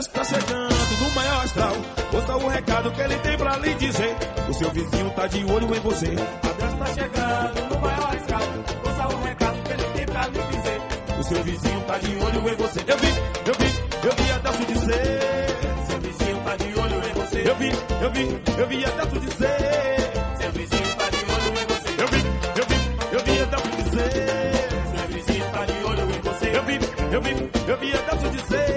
Desce tá chegando do maior astral. Ouça o recado que ele tem pra lhe dizer. O seu vizinho tá de olho em você. A Desce tá chegando do maior astral. Ouça o recado que ele tem pra lhe dizer. O seu vizinho tá de olho em você. Eu vi, eu vi, eu vi a Delcio dizer. Seu vizinho tá de olho em você. Eu vi, eu vi, eu vi a Delcio dizer. Seu vizinho tá de olho em você. Eu vi, eu vi, eu vi a Delcio dizer. Seu vizinho tá de olho em você. Eu vi, eu vi, eu vi a Delcio dizer.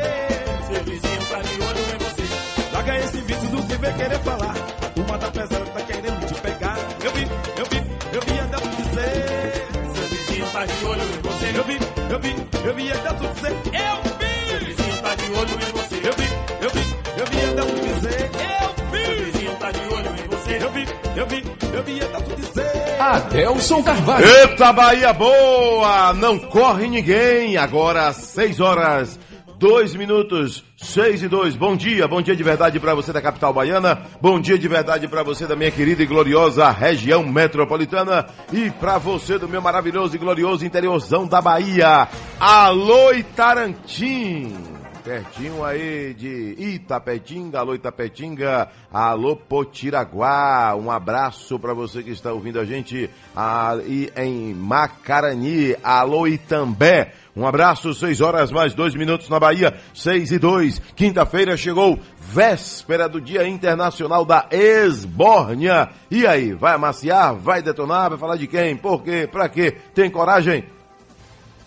Vem querer falar. A turma tá pesada, tá querendo te pegar. Eu vi, eu vi, eu vi a Delcio dizer. Seu vizinho tá de olho em você. Eu vi, eu vi, eu vi a Delcio dizer. Eu vi! Seu vizinho tá de olho em você. Eu vi, eu vi, eu vi a Delcio dizer. Eu vi! Seu vizinho tá de olho em você. Eu vi, eu vi, eu vi a Delcio dizer. Adelson Carvalho. Eita Bahia boa! Não corre ninguém. Agora 6 horas, 2 minutos, 6 e 2. Bom dia, bom dia de verdade para você da capital baiana. Bom dia de verdade para você da minha querida e gloriosa região metropolitana. E para você do meu maravilhoso e glorioso interiorzão da Bahia. Alô Itarantim! Pertinho aí de Itapetinga, alô Itapetinga, alô Potiraguá, um abraço para você que está ouvindo a gente aí em Macarani, alô Itambé, um abraço, 6 horas mais 2 minutos na Bahia, 6 e 2, quinta-feira chegou, véspera do Dia Internacional da Esbórnia, e aí, vai amaciar, vai detonar, vai falar de quem, por quê, pra quê, tem coragem?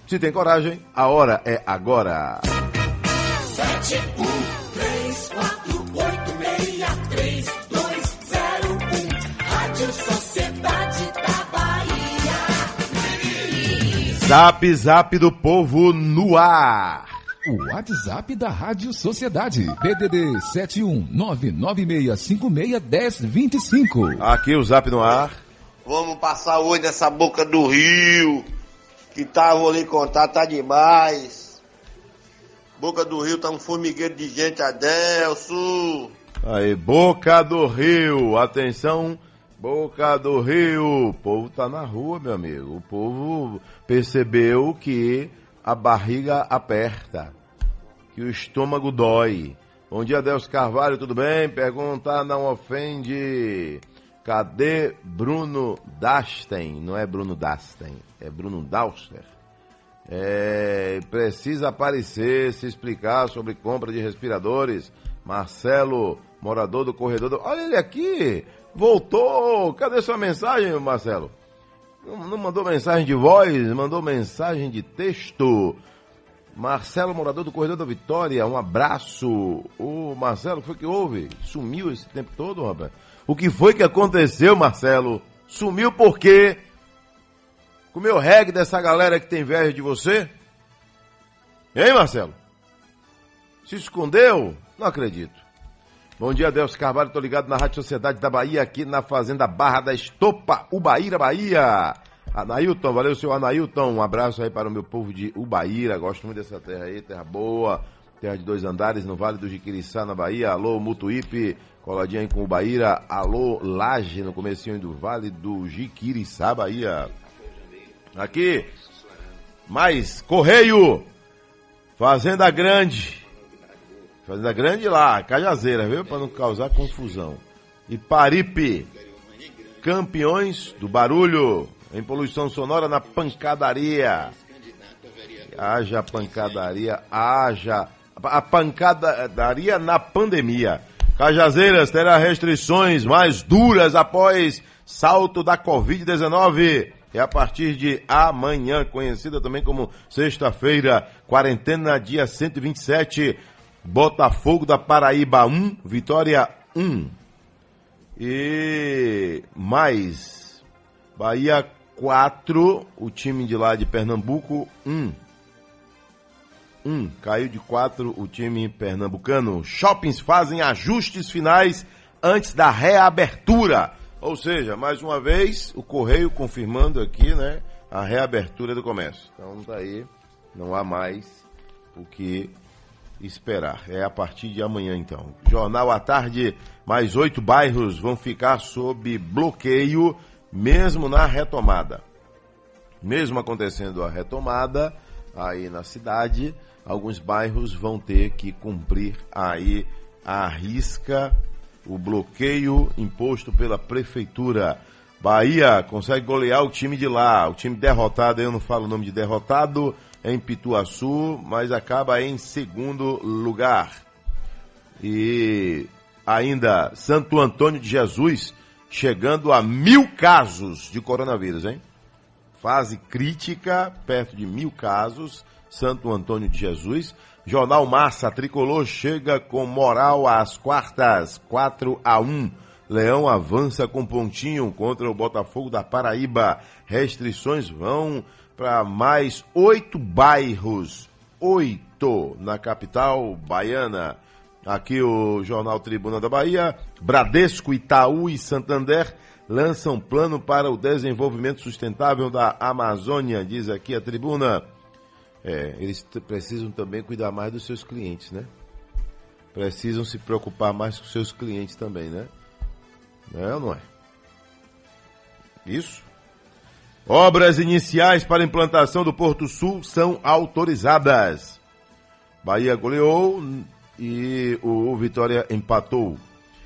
Se tem coragem, a hora é agora. Sete, um, três, quatro, oito, meia, três, dois, zero, um. Rádio Sociedade da Bahia. Zap Zap do Povo no ar. O WhatsApp da Rádio Sociedade. PDD 71996561025. Aqui o Zap no ar. Vamos passar hoje nessa boca do rio. Que tá, vou lhe contar, tá demais. Boca do rio tá um formigueiro de gente, Adelso. Aí, Boca do Rio, atenção, Boca do Rio. O povo tá na rua, meu amigo. O povo percebeu que a barriga aperta, que o estômago dói. Bom dia, Deus Carvalho, tudo bem? Pergunta não ofende. Cadê Bruno Dasten? Não é Bruno Dasten, é Bruno Dauster. É, precisa aparecer, se explicar sobre compra de respiradores. Marcelo, morador do corredor. Do... Olha ele aqui, voltou. Cadê sua mensagem, Marcelo? Não, mandou mensagem de voz, mandou mensagem de texto. Marcelo, morador do corredor da Vitória, um abraço. Ô Marcelo, foi que houve? Sumiu esse tempo todo, rapaz? O que foi que aconteceu, Marcelo? Sumiu por quê? Comeu reggae dessa galera que tem inveja de você? Hein, Marcelo? Se escondeu? Não acredito. Bom dia, Deus Carvalho. Tô ligado na Rádio Sociedade da Bahia, aqui na Fazenda Barra da Estopa, Ubaíra, Bahia. Anailton, valeu, senhor Anailton. Um abraço aí para o meu povo de Ubaíra. Gosto muito dessa terra aí, terra boa. Terra de dois andares no Vale do Jiquiriçá, na Bahia. Alô, Mutuípe, coladinha aí com Ubaíra. Alô, Laje, no comecinho do Vale do Jiquiriçá, Bahia. Aqui, mais Correio, Fazenda Grande. Fazenda Grande lá, Cajazeira, viu? Para não causar confusão. E Paripe, campeões do barulho, em poluição sonora na pancadaria. Haja pancadaria, haja. A pancadaria na pandemia. Cajazeiras terá restrições mais duras após salto da Covid-19 é a partir de amanhã, conhecida também como sexta-feira, quarentena dia 127, Botafogo da Paraíba 1, Vitória 1. E mais, Bahia 4, o time de lá de Pernambuco 1. 1, caiu de 4 o time pernambucano. Shoppings fazem ajustes finais antes da reabertura. Ou seja, mais uma vez, o Correio confirmando aqui, né, a reabertura do comércio. Então tá aí, não há mais o que esperar. É a partir de amanhã, então. Jornal à tarde, mais oito bairros vão ficar sob bloqueio, mesmo na retomada. Mesmo acontecendo a retomada, aí na cidade, alguns bairros vão ter que cumprir aí a risca o bloqueio imposto pela prefeitura. Bahia consegue golear o time de lá. O time derrotado, eu não falo o nome de derrotado, é em Pituaçu, mas acaba em segundo lugar. E ainda Santo Antônio de Jesus chegando a mil casos de coronavírus, hein? Fase crítica, perto de mil casos. Santo Antônio de Jesus. Jornal Massa, Tricolor chega com moral às quartas, 4 a 1. Leão avança com pontinho contra o Botafogo da Paraíba. Restrições vão para mais oito bairros, oito na capital baiana. Aqui o Jornal Tribuna da Bahia, Bradesco, Itaú e Santander lançam plano para o desenvolvimento sustentável da Amazônia, diz aqui a tribuna. É, eles precisam também cuidar mais dos seus clientes, né? Precisam se preocupar mais com seus clientes também, né? Não é ou não é? Isso. Obras iniciais para implantação do Porto Sul são autorizadas. Bahia goleou e o Vitória empatou.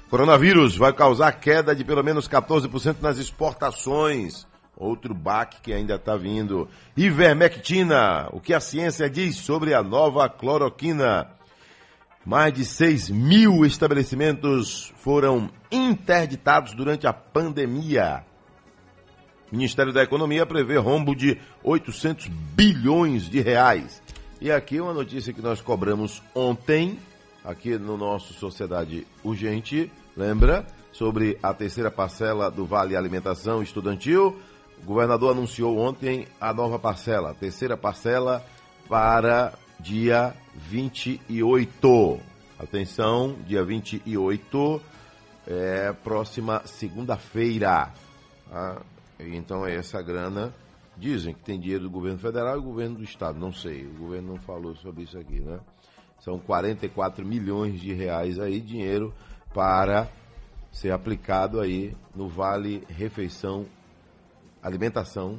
Coronavírus vai causar queda de pelo menos 14% nas exportações. Outro baque que ainda está vindo. Ivermectina. O que a ciência diz sobre a nova cloroquina? Mais de 6 mil estabelecimentos foram interditados durante a pandemia. O Ministério da Economia prevê rombo de 800 bilhões de reais. E aqui uma notícia que nós cobramos ontem, aqui no nosso Sociedade Urgente, lembra? Sobre a terceira parcela do Vale Alimentação Estudantil. O governador anunciou ontem a nova parcela, a terceira parcela para dia 28. Atenção, dia 28, é, próxima segunda-feira. Ah, então é essa grana. Dizem que tem dinheiro do governo federal e do governo do estado. Não sei, o governo não falou sobre isso aqui, né? São 44 milhões de reais aí, dinheiro para ser aplicado aí no Vale Refeição alimentação,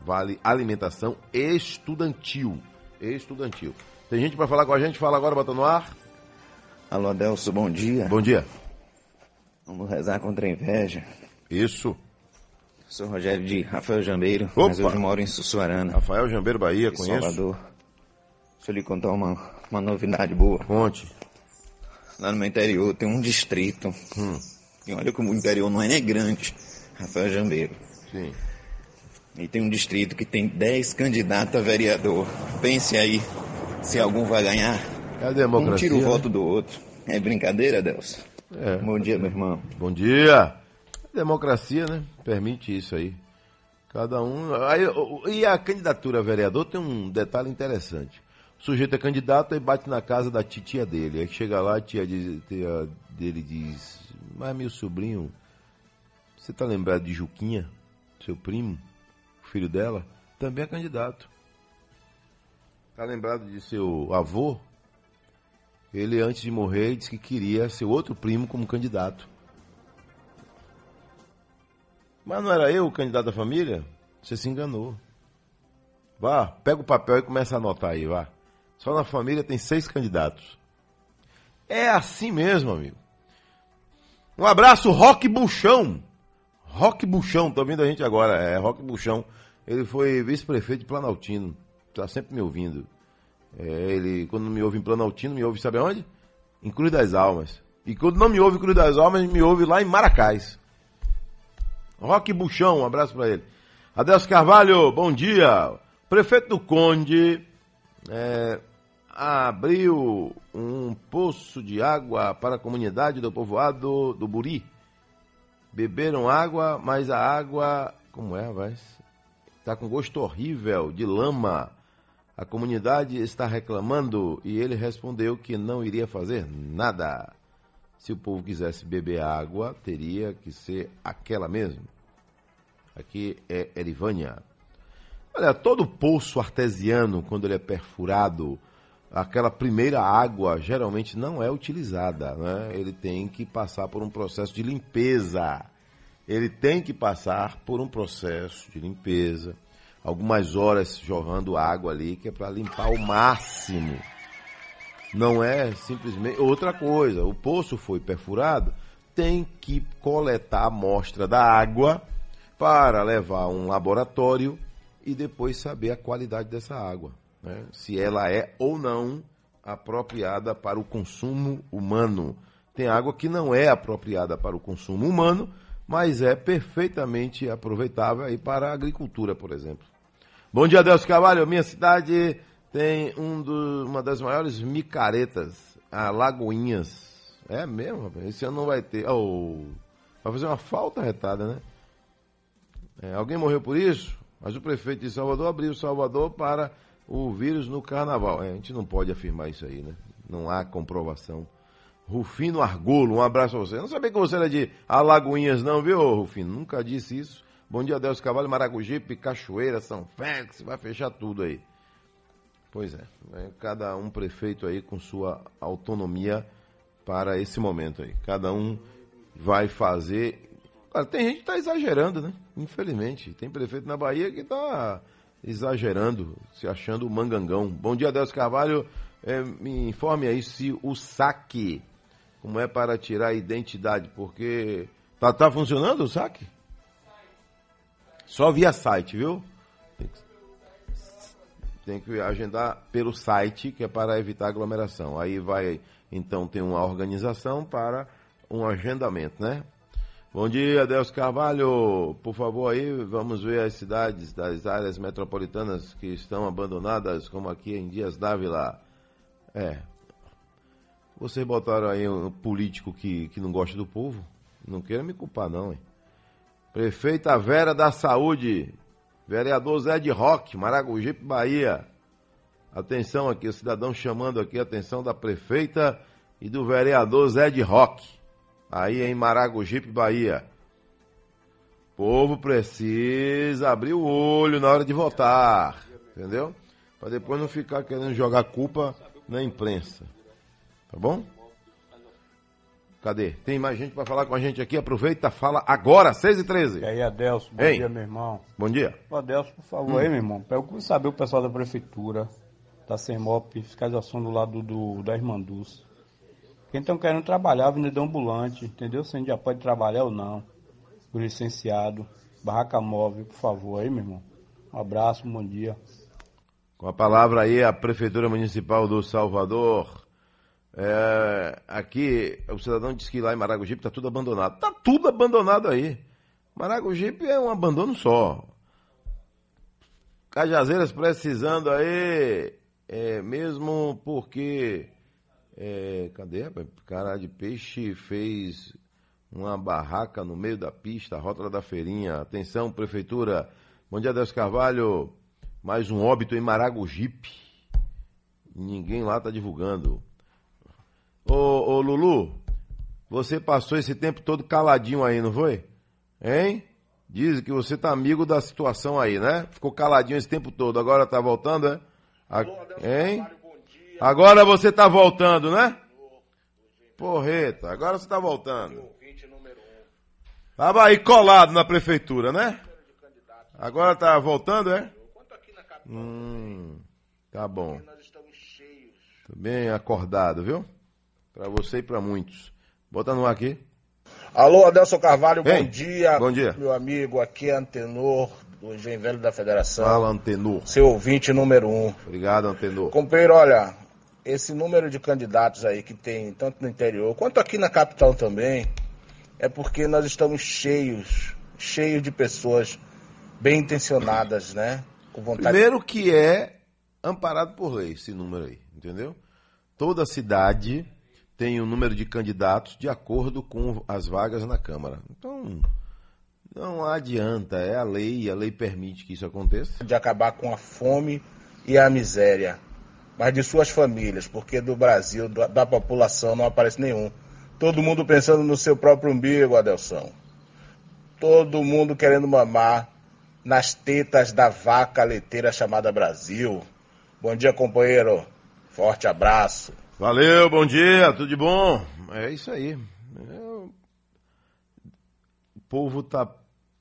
vale alimentação estudantil. Estudantil. Tem gente para falar com a gente? Fala agora, bota no ar. Alô, Adelso, bom dia. Bom dia. Vamos rezar contra a inveja. Isso. Sou Rogério de Rafael Jambeiro, Opa. mas hoje moro em Sussuarana, Rafael Jambeiro Bahia, em conheço. Salvador. Deixa eu lhe contar uma, uma novidade boa. Conte. Lá no meu interior tem um distrito. Hum. E olha como o interior não é nem grande. Rafael Jambeiro. Sim. E tem um distrito que tem 10 candidatos a vereador. Pense aí se algum vai ganhar. É a Um democracia. tira o né? voto do outro. É brincadeira, Deus? É. Bom dia, meu irmão. Bom dia. Democracia, né? Permite isso aí. Cada um. Aí, e a candidatura a vereador tem um detalhe interessante. O sujeito é candidato e bate na casa da titia dele. Aí chega lá, a tia, diz- tia dele diz: Mas meu sobrinho, você tá lembrado de Juquinha, seu primo, filho dela? Também é candidato. Tá lembrado de seu avô? Ele, antes de morrer, disse que queria seu outro primo como candidato. Mas não era eu o candidato da família? Você se enganou. Vá, pega o papel e começa a anotar aí, vá. Só na família tem seis candidatos. É assim mesmo, amigo. Um abraço, Roque Buchão. Roque Buchão, tá ouvindo a gente agora? É, Roque Buchão. Ele foi vice-prefeito de Planaltino. Tá sempre me ouvindo. É, ele, quando me ouve em Planaltino, me ouve, sabe aonde? Em Cruz das Almas. E quando não me ouve em Cruz das Almas, me ouve lá em Maracás. Roque Buchão, um abraço para ele. Adelso Carvalho, bom dia. Prefeito do Conde é, abriu um poço de água para a comunidade do povoado do Buri. Beberam água, mas a água, como é, vai? Está com gosto horrível de lama. A comunidade está reclamando e ele respondeu que não iria fazer nada. Se o povo quisesse beber água, teria que ser aquela mesmo. Aqui é Erivânia. Olha, todo poço artesiano, quando ele é perfurado, aquela primeira água geralmente não é utilizada. Né? Ele tem que passar por um processo de limpeza. Ele tem que passar por um processo de limpeza. algumas horas jorrando água ali, que é para limpar o máximo. Não é simplesmente outra coisa. O poço foi perfurado, tem que coletar a amostra da água para levar a um laboratório e depois saber a qualidade dessa água, né? se ela é ou não apropriada para o consumo humano. Tem água que não é apropriada para o consumo humano, mas é perfeitamente aproveitável aí para a agricultura, por exemplo. Bom dia, Deus Cavalho. Minha cidade tem um do, uma das maiores micaretas, a Lagoinhas. É mesmo? Esse ano não vai ter. Oh, vai fazer uma falta retada, né? É, alguém morreu por isso? Mas o prefeito de Salvador abriu Salvador para o vírus no carnaval. É, a gente não pode afirmar isso aí, né? Não há comprovação. Rufino Argolo, um abraço a você. Não sabia que você era de Alagoinhas, não, viu, Rufino? Nunca disse isso. Bom dia, Deus Cavalho, Maragogipe, Cachoeira, São Félix, vai fechar tudo aí. Pois é, é, cada um prefeito aí com sua autonomia para esse momento aí. Cada um vai fazer. Claro, tem gente que está exagerando, né? Infelizmente. Tem prefeito na Bahia que está exagerando, se achando mangangão. Bom dia, Deus Carvalho. É, me informe aí se o saque, como é para tirar a identidade, porque tá, tá funcionando o saque? Só via site, viu? Tem que, tem que agendar pelo site, que é para evitar aglomeração. Aí vai, então, ter uma organização para um agendamento, né? Bom dia, Deus Carvalho. Por favor, aí vamos ver as cidades das áreas metropolitanas que estão abandonadas, como aqui em Dias Dávila. É. Vocês botaram aí um político que, que não gosta do povo? Não queira me culpar, não, hein? Prefeita Vera da Saúde, vereador Zé de Roque, Maragogipe, Bahia. Atenção aqui, o cidadão chamando aqui a atenção da prefeita e do vereador Zé de Roque, aí em Maragogipe, Bahia. O povo precisa abrir o olho na hora de votar, entendeu? Para depois não ficar querendo jogar culpa na imprensa. Tá bom? Cadê? Tem mais gente para falar com a gente aqui? Aproveita, fala agora, 6 e 13 E aí, Adelso, bom Ei. dia, meu irmão. Bom dia. Ô, Adelso, por favor, aí, meu irmão, procure saber o pessoal da prefeitura, da CEMOP, fiscalização do lado do, da Irmanduz. Quem estão querendo trabalhar, vendedor ambulante, entendeu? Se a gente já pode trabalhar ou não. O licenciado, barraca móvel, por favor, aí, meu irmão. Um abraço, um bom dia. Com a palavra aí a Prefeitura Municipal do Salvador. É, aqui, o cidadão disse que lá em Maragogipe está tudo abandonado. Está tudo abandonado aí. Maragogipe é um abandono só. Cajazeiras precisando aí, é, mesmo porque. É, cadê? Cara de Peixe fez uma barraca no meio da pista, rótula da feirinha. Atenção, Prefeitura. Bom dia, Deus Carvalho. Mais um óbito em Maragogipe. Ninguém lá está divulgando. Ô, ô Lulu, você passou esse tempo todo caladinho aí, não foi? Hein? Diz que você tá amigo da situação aí, né? Ficou caladinho esse tempo todo, agora tá voltando, é? A- Hein? Agora você tá voltando, né? Porreta, agora você tá voltando. Tava aí colado na prefeitura, né? Agora tá voltando, é? Hum, tá bom. Tô bem acordado, viu? Pra você e pra muitos. Bota no ar aqui. Alô, Adelson Carvalho, Ei, bom dia. bom dia. Meu amigo, aqui é Antenor, do Engenho Velho da Federação. Fala, Antenor. Seu ouvinte número um. Obrigado, Antenor. Companheiro, olha, esse número de candidatos aí que tem, tanto no interior quanto aqui na capital também, é porque nós estamos cheios, cheios de pessoas bem intencionadas, né? Com vontade Primeiro que é amparado por lei esse número aí, entendeu? Toda cidade tem um número de candidatos de acordo com as vagas na Câmara. Então, não adianta, é a lei, a lei permite que isso aconteça. de acabar com a fome e a miséria, mas de suas famílias, porque do Brasil, da, da população, não aparece nenhum. Todo mundo pensando no seu próprio umbigo, Adelson. Todo mundo querendo mamar nas tetas da vaca leiteira chamada Brasil. Bom dia, companheiro. Forte abraço. Valeu, bom dia, tudo de bom? É isso aí. É, O povo tá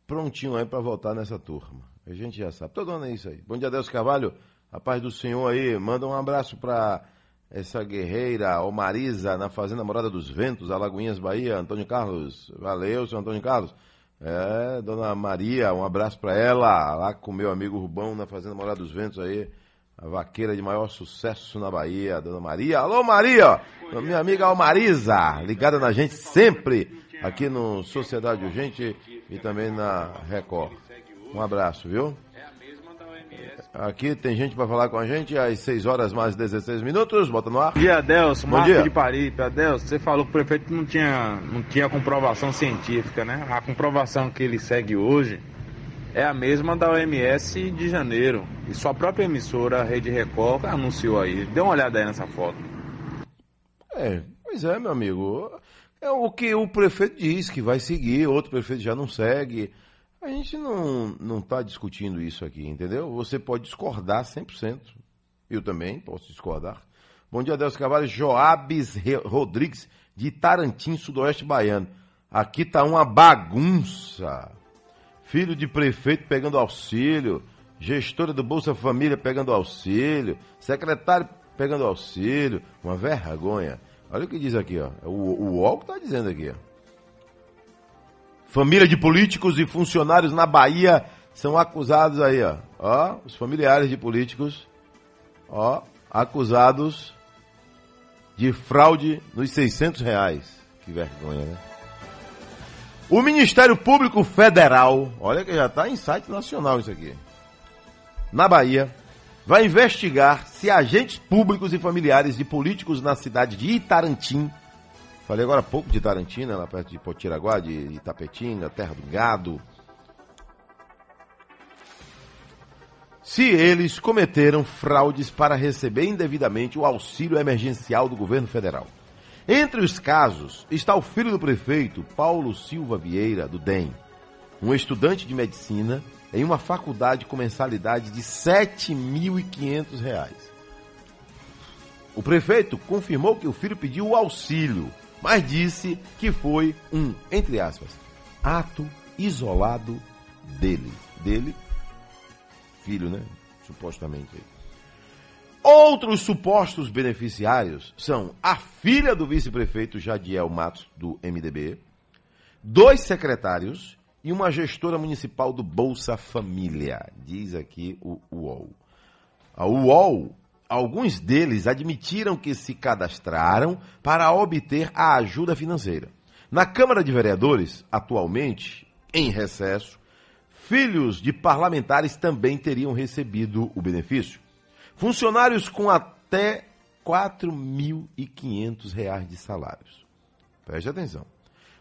prontinho aí para votar nessa turma. A gente já sabe. Todo ano é isso aí. Bom dia, Deus Carvalho. A paz do Senhor aí. Manda um abraço para essa guerreira, o Marisa, na Fazenda Morada dos Ventos, Alagoinhas, Bahia. Antônio Carlos. Valeu, seu Antônio Carlos. É, dona Maria, um abraço para ela, lá com meu amigo Rubão, na Fazenda Morada dos Ventos aí. A vaqueira de maior sucesso na Bahia, Dona Maria. Alô, Maria! Minha amiga Marisa, ligada na gente sempre, aqui no Sociedade Urgente e também na Record. Um abraço, viu? Aqui tem gente para falar com a gente às 6 horas mais 16 minutos. Bota no ar. Bom dia, Adelson. Bom Marco dia. de Paris. Adelson, você falou que o prefeito não tinha, não tinha comprovação científica, né? A comprovação que ele segue hoje é a mesma da OMS de janeiro. E sua própria emissora, a Rede Record, anunciou aí. Dê uma olhada aí nessa foto. É, pois é, meu amigo. É o que o prefeito diz que vai seguir, outro prefeito já não segue. A gente não está discutindo isso aqui, entendeu? Você pode discordar 100%. Eu também posso discordar. Bom dia, Deus Carvalho. Joabes Rodrigues, de Tarantim, Sudoeste Baiano. Aqui tá uma bagunça. Filho de prefeito pegando auxílio, gestora do Bolsa Família pegando auxílio, secretário pegando auxílio, uma vergonha. Olha o que diz aqui, ó. É O, o UOL que tá dizendo aqui, ó. Família de políticos e funcionários na Bahia são acusados aí, ó. Ó, os familiares de políticos, ó, acusados de fraude nos 600 reais. Que vergonha, né? O Ministério Público Federal, olha que já está em site nacional isso aqui, na Bahia, vai investigar se agentes públicos e familiares de políticos na cidade de Itarantim, falei agora há pouco de Itarantim, né, lá perto de Potiraguá, de Itapetinga, terra do gado, se eles cometeram fraudes para receber indevidamente o auxílio emergencial do governo federal. Entre os casos está o filho do prefeito, Paulo Silva Vieira, do DEM, um estudante de medicina em uma faculdade com mensalidade de 7.500 reais. O prefeito confirmou que o filho pediu o auxílio, mas disse que foi um, entre aspas, ato isolado dele. Dele, filho, né? Supostamente. Outros supostos beneficiários são a filha do vice-prefeito Jadiel Matos, do MDB, dois secretários e uma gestora municipal do Bolsa Família, diz aqui o UOL. A UOL, alguns deles admitiram que se cadastraram para obter a ajuda financeira. Na Câmara de Vereadores, atualmente, em recesso, filhos de parlamentares também teriam recebido o benefício. Funcionários com até 4.500 reais de salários. Preste atenção.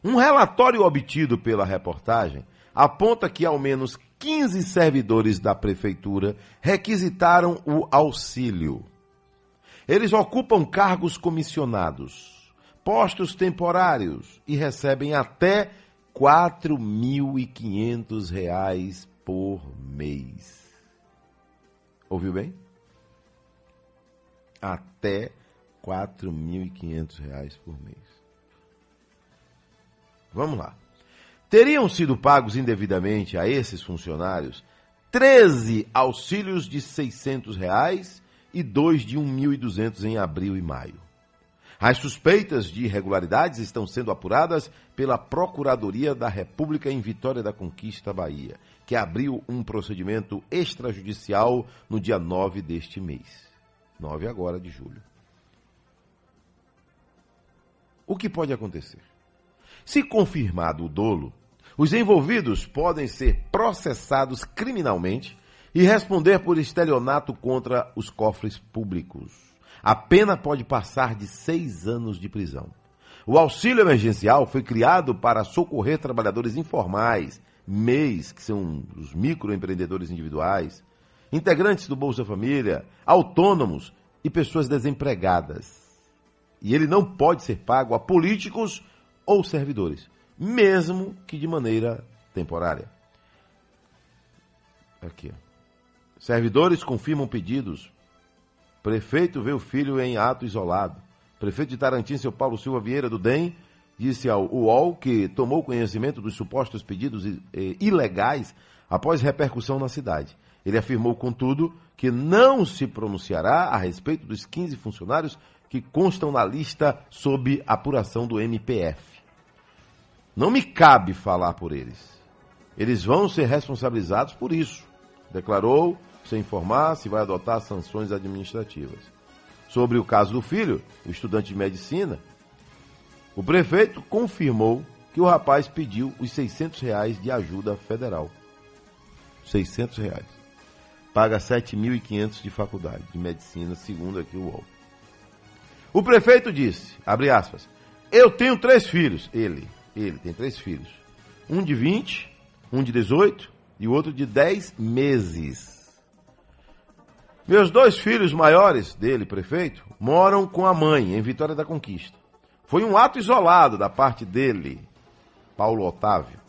Um relatório obtido pela reportagem aponta que ao menos 15 servidores da prefeitura requisitaram o auxílio. Eles ocupam cargos comissionados, postos temporários e recebem até 4.500 reais por mês. Ouviu bem? Até 4.500 reais por mês. Vamos lá. Teriam sido pagos indevidamente a esses funcionários 13 auxílios de 600 reais e dois de R$ 1.200 em abril e maio. As suspeitas de irregularidades estão sendo apuradas pela Procuradoria da República em Vitória da Conquista, Bahia, que abriu um procedimento extrajudicial no dia 9 deste mês. 9 agora de julho. O que pode acontecer? Se confirmado o dolo, os envolvidos podem ser processados criminalmente e responder por estelionato contra os cofres públicos. A pena pode passar de seis anos de prisão. O auxílio emergencial foi criado para socorrer trabalhadores informais, MEIs, que são os microempreendedores individuais, integrantes do Bolsa Família, autônomos e pessoas desempregadas. E ele não pode ser pago a políticos ou servidores, mesmo que de maneira temporária. Aqui. Servidores confirmam pedidos. Prefeito vê o filho em ato isolado. Prefeito de Tarantim, seu Paulo Silva Vieira do DEM, disse ao UOL que tomou conhecimento dos supostos pedidos eh, ilegais após repercussão na cidade. Ele afirmou, contudo, que não se pronunciará a respeito dos 15 funcionários que constam na lista sob apuração do MPF. Não me cabe falar por eles. Eles vão ser responsabilizados por isso, declarou, sem informar se vai adotar sanções administrativas. Sobre o caso do filho, o estudante de medicina, o prefeito confirmou que o rapaz pediu os 600 reais de ajuda federal. 600 reais. Paga 7.500 de faculdade de medicina, segundo aqui o UOL. O prefeito disse, abre aspas, eu tenho três filhos. Ele, ele tem três filhos. Um de 20, um de 18 e o outro de 10 meses. Meus dois filhos maiores dele, prefeito, moram com a mãe em Vitória da Conquista. Foi um ato isolado da parte dele, Paulo Otávio.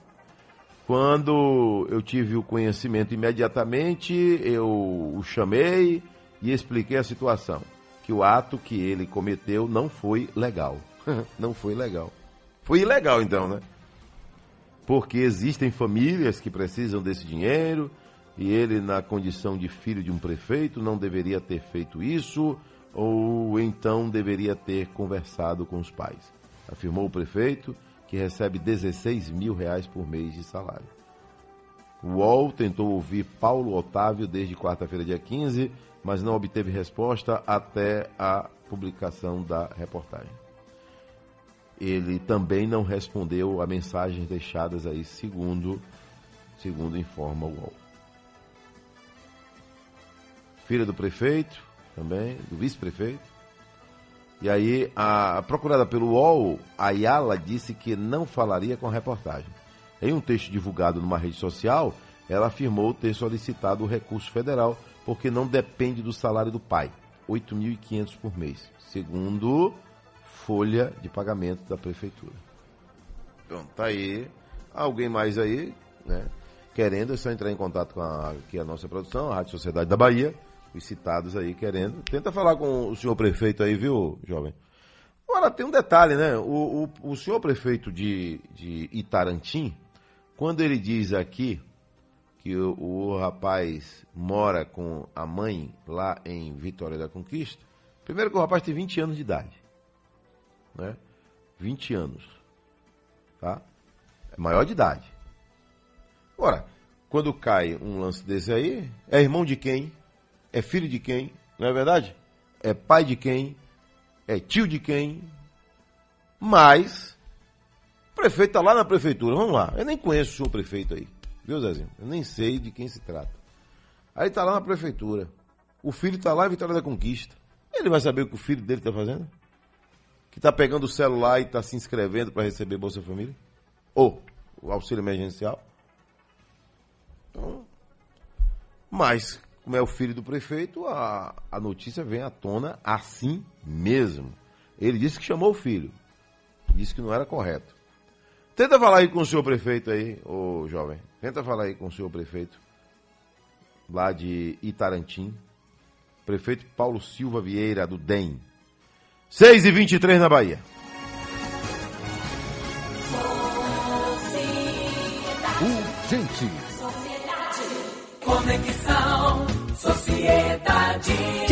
Quando eu tive o conhecimento imediatamente, eu o chamei e expliquei a situação. Que o ato que ele cometeu não foi legal. não foi legal. Foi ilegal então, né? Porque existem famílias que precisam desse dinheiro e ele, na condição de filho de um prefeito, não deveria ter feito isso ou então deveria ter conversado com os pais. Afirmou o prefeito que recebe 16 mil reais por mês de salário. O UOL tentou ouvir Paulo Otávio desde quarta-feira, dia 15, mas não obteve resposta até a publicação da reportagem. Ele também não respondeu a mensagens deixadas aí, segundo, segundo informa o UOL. Filha do prefeito, também, do vice-prefeito, e aí, a, procurada pelo UOL, Ayala disse que não falaria com a reportagem. Em um texto divulgado numa rede social, ela afirmou ter solicitado o recurso federal porque não depende do salário do pai, R$ 8.500 por mês, segundo folha de pagamento da prefeitura. Então, tá aí. Alguém mais aí, né? Querendo, é só entrar em contato com a, aqui a nossa produção, a Rádio Sociedade da Bahia, os citados aí querendo. Tenta falar com o senhor prefeito aí, viu, jovem? Agora, tem um detalhe, né? O, o, o senhor prefeito de, de Itarantim, quando ele diz aqui que o, o rapaz mora com a mãe lá em Vitória da Conquista, primeiro que o rapaz tem 20 anos de idade. Né? 20 anos. Tá? É maior de idade. Agora, quando cai um lance desse aí, é irmão de quem? É filho de quem, não é verdade? É pai de quem, é tio de quem, mas o prefeito está lá na prefeitura, vamos lá, eu nem conheço o senhor prefeito aí, viu Zezinho? Eu nem sei de quem se trata. Aí está lá na prefeitura, o filho está lá em Vitória da Conquista, ele vai saber o que o filho dele está fazendo? Que está pegando o celular e está se inscrevendo para receber Bolsa Família? Ou o auxílio emergencial? Então, mas como é o filho do prefeito, a, a notícia vem à tona assim mesmo. Ele disse que chamou o filho. Disse que não era correto. Tenta falar aí com o senhor prefeito aí, ô jovem. Tenta falar aí com o senhor prefeito. Lá de Itarantim. Prefeito Paulo Silva Vieira, do DEM. 6 e 23 na Bahia. sos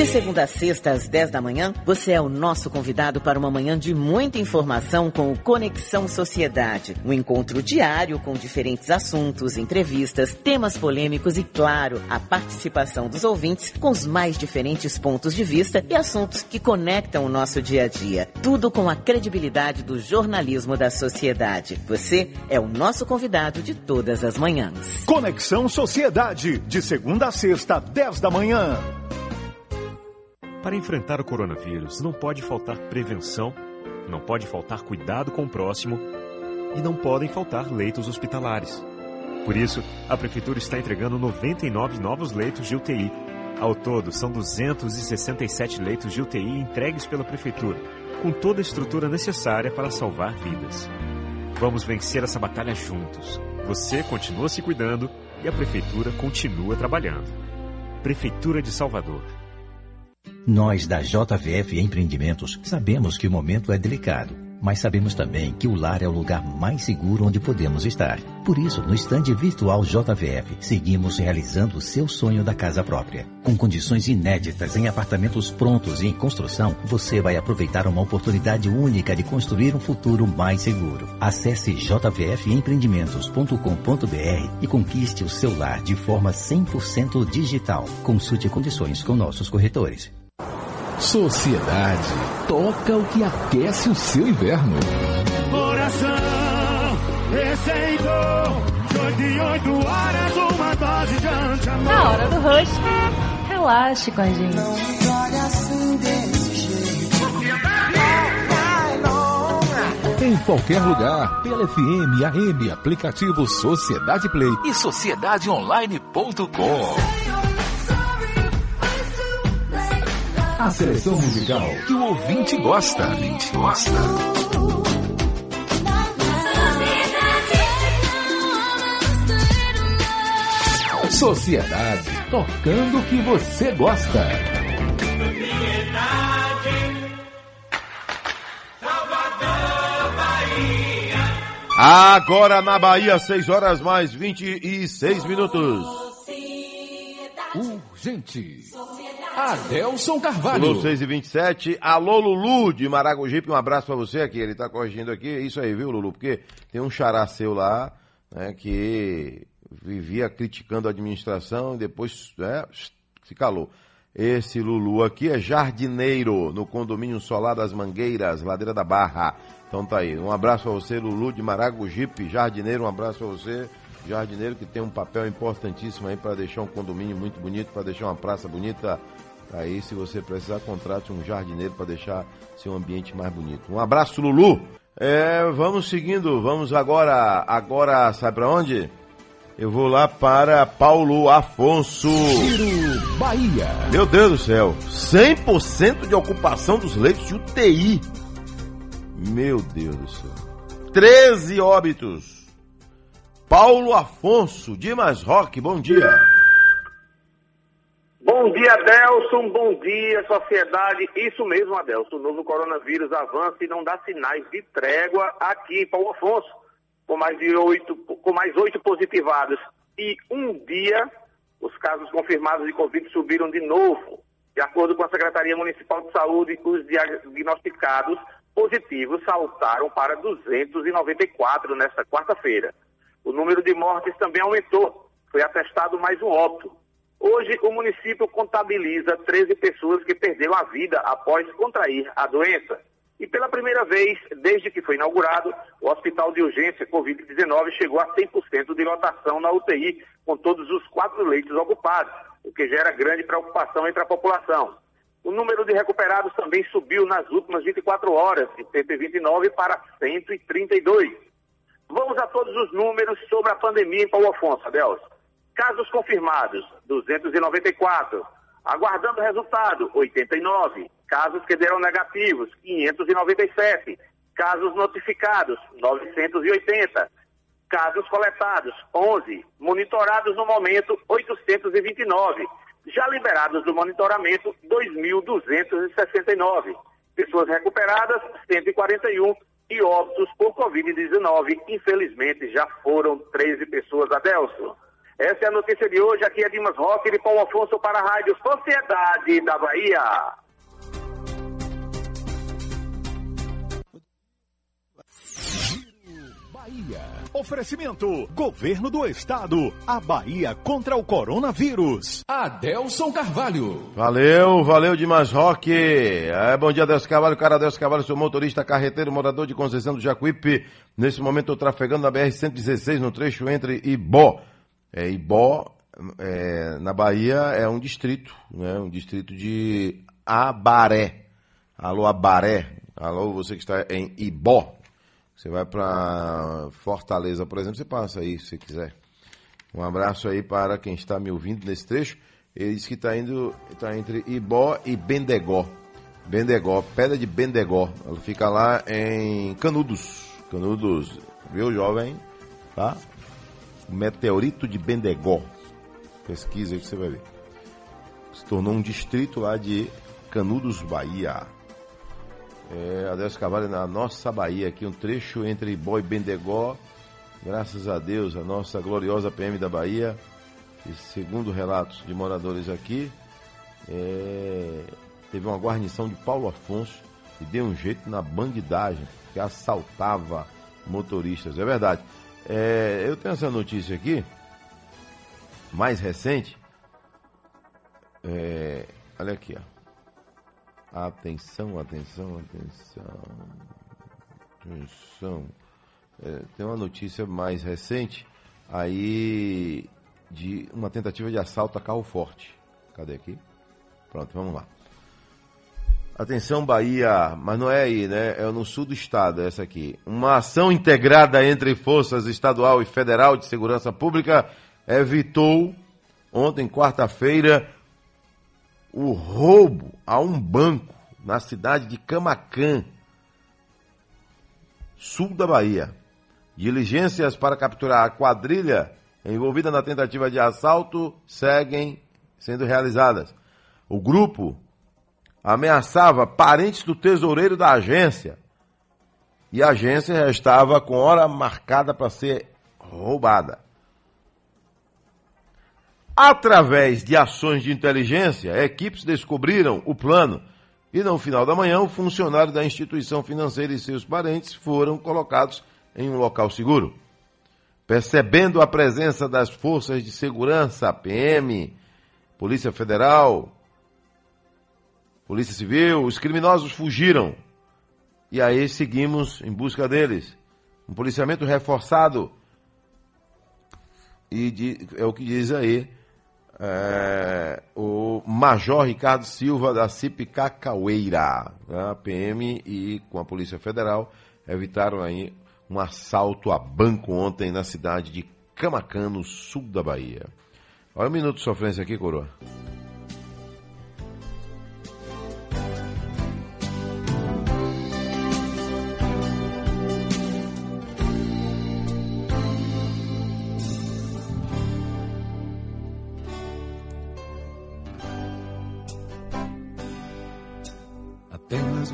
De segunda a sexta, às 10 da manhã, você é o nosso convidado para uma manhã de muita informação com o Conexão Sociedade. Um encontro diário com diferentes assuntos, entrevistas, temas polêmicos e, claro, a participação dos ouvintes com os mais diferentes pontos de vista e assuntos que conectam o nosso dia a dia. Tudo com a credibilidade do jornalismo da sociedade. Você é o nosso convidado de todas as manhãs. Conexão Sociedade, de segunda a sexta, 10 da manhã. Para enfrentar o coronavírus, não pode faltar prevenção, não pode faltar cuidado com o próximo e não podem faltar leitos hospitalares. Por isso, a Prefeitura está entregando 99 novos leitos de UTI. Ao todo, são 267 leitos de UTI entregues pela Prefeitura, com toda a estrutura necessária para salvar vidas. Vamos vencer essa batalha juntos. Você continua se cuidando e a Prefeitura continua trabalhando. Prefeitura de Salvador. Nós da JVF Empreendimentos sabemos que o momento é delicado. Mas sabemos também que o lar é o lugar mais seguro onde podemos estar. Por isso, no estande virtual JVF, seguimos realizando o seu sonho da casa própria. Com condições inéditas em apartamentos prontos e em construção, você vai aproveitar uma oportunidade única de construir um futuro mais seguro. Acesse jvfempreendimentos.com.br e conquiste o seu lar de forma 100% digital. Consulte condições com nossos corretores. Sociedade. Toca o que aquece o seu inverno. Coração, receitou. De oito em oito horas, uma dose de anti-amor. Na hora do rush, relaxe com a gente. Em qualquer lugar, pela FM, AM, aplicativo Sociedade Play e sociedadeonline.com. A seleção musical que o ouvinte gosta. O ouvinte gosta. Sociedade, tocando o que você gosta. Agora na Bahia, 6 horas mais 26 minutos. Urgente. Adelson Carvalho. Lulu 6 e 27. Alô, Lulu de Maragogipe. Um abraço pra você aqui. Ele tá corrigindo aqui. Isso aí, viu, Lulu? Porque tem um xará seu lá, né, que vivia criticando a administração e depois né, se calou. Esse Lulu aqui é jardineiro no condomínio Solar das Mangueiras, Ladeira da Barra. Então tá aí. Um abraço pra você, Lulu de Maragogipe, jardineiro. Um abraço pra você, jardineiro que tem um papel importantíssimo aí para deixar um condomínio muito bonito, para deixar uma praça bonita. Aí, se você precisar, contrate um jardineiro para deixar seu ambiente mais bonito. Um abraço, Lulu. É, vamos seguindo, vamos agora, agora, sabe para onde? Eu vou lá para Paulo Afonso. Giro Bahia. Meu Deus do céu, 100% de ocupação dos leitos de UTI. Meu Deus do céu. 13 óbitos. Paulo Afonso, Dimas Roque, bom dia. Bom dia, Adelson. Bom dia, sociedade. Isso mesmo, Adelson. O novo coronavírus avança e não dá sinais de trégua aqui, Paulo Afonso. Com mais de oito, com mais oito positivados e um dia, os casos confirmados de Covid subiram de novo. De acordo com a Secretaria Municipal de Saúde, os diagnosticados positivos saltaram para 294 nesta quarta-feira. O número de mortes também aumentou. Foi atestado mais um óbito. Hoje, o município contabiliza 13 pessoas que perderam a vida após contrair a doença. E pela primeira vez, desde que foi inaugurado, o Hospital de Urgência Covid-19 chegou a 100% de lotação na UTI, com todos os quatro leitos ocupados, o que gera grande preocupação entre a população. O número de recuperados também subiu nas últimas 24 horas, de 129 para 132. Vamos a todos os números sobre a pandemia em Paulo Afonso, Adelson. Casos confirmados, 294. Aguardando resultado, 89. Casos que deram negativos, 597. Casos notificados, 980. Casos coletados, 11. Monitorados no momento, 829. Já liberados do monitoramento, 2.269. Pessoas recuperadas, 141. E óbitos por Covid-19, infelizmente, já foram 13 pessoas, Adelson. Essa é a notícia de hoje. Aqui é Dimas Roque de Paulo Afonso para a Rádio Sociedade da Bahia. Bahia. Oferecimento: Governo do Estado. A Bahia contra o coronavírus. Adelson Carvalho. Valeu, valeu Dimas Roque. É, bom dia, Adelson Carvalho. Cara, Adelson Carvalho, sou motorista carreteiro, morador de Conceição do Jacuípe. Nesse momento estou trafegando na BR-116 no trecho entre Ibó. É, Ibó, é, na Bahia, é um distrito, né? Um distrito de Abaré. Alô, Abaré. Alô, você que está em Ibó. Você vai para Fortaleza, por exemplo, você passa aí, se quiser. Um abraço aí para quem está me ouvindo nesse trecho. Ele disse que está indo, está entre Ibó e Bendegó. Bendegó, pedra de Bendegó. Ela fica lá em Canudos. Canudos, viu, jovem? Tá? Meteorito de Bendegó. Pesquisa aí que você vai ver. Se tornou um distrito lá de Canudos, Bahia. É, Adelso Carvalho na nossa Bahia, aqui um trecho entre Boi e Bendegó. Graças a Deus, a nossa gloriosa PM da Bahia, e segundo relatos de moradores aqui, é, teve uma guarnição de Paulo Afonso e deu um jeito na bandidagem, que assaltava motoristas. É verdade. É, eu tenho essa notícia aqui, mais recente. É, olha aqui, ó. Atenção, atenção, atenção. Atenção. É, tem uma notícia mais recente aí de uma tentativa de assalto a carro forte. Cadê aqui? Pronto, vamos lá. Atenção, Bahia, mas não é aí, né? É no sul do estado, essa aqui. Uma ação integrada entre forças estadual e federal de segurança pública evitou, ontem, quarta-feira, o roubo a um banco na cidade de Camacan, sul da Bahia. Diligências para capturar a quadrilha envolvida na tentativa de assalto seguem sendo realizadas. O grupo ameaçava parentes do tesoureiro da agência. E a agência já estava com hora marcada para ser roubada. Através de ações de inteligência, equipes descobriram o plano e no final da manhã o funcionário da instituição financeira e seus parentes foram colocados em um local seguro. Percebendo a presença das forças de segurança, PM, Polícia Federal, Polícia Civil, os criminosos fugiram. E aí seguimos em busca deles. Um policiamento reforçado. E de, é o que diz aí é, o Major Ricardo Silva da CIP Cacaueira, a PM e com a Polícia Federal evitaram aí um assalto a banco ontem na cidade de Camacan, no sul da Bahia. Olha um minuto de sofrência aqui, coroa.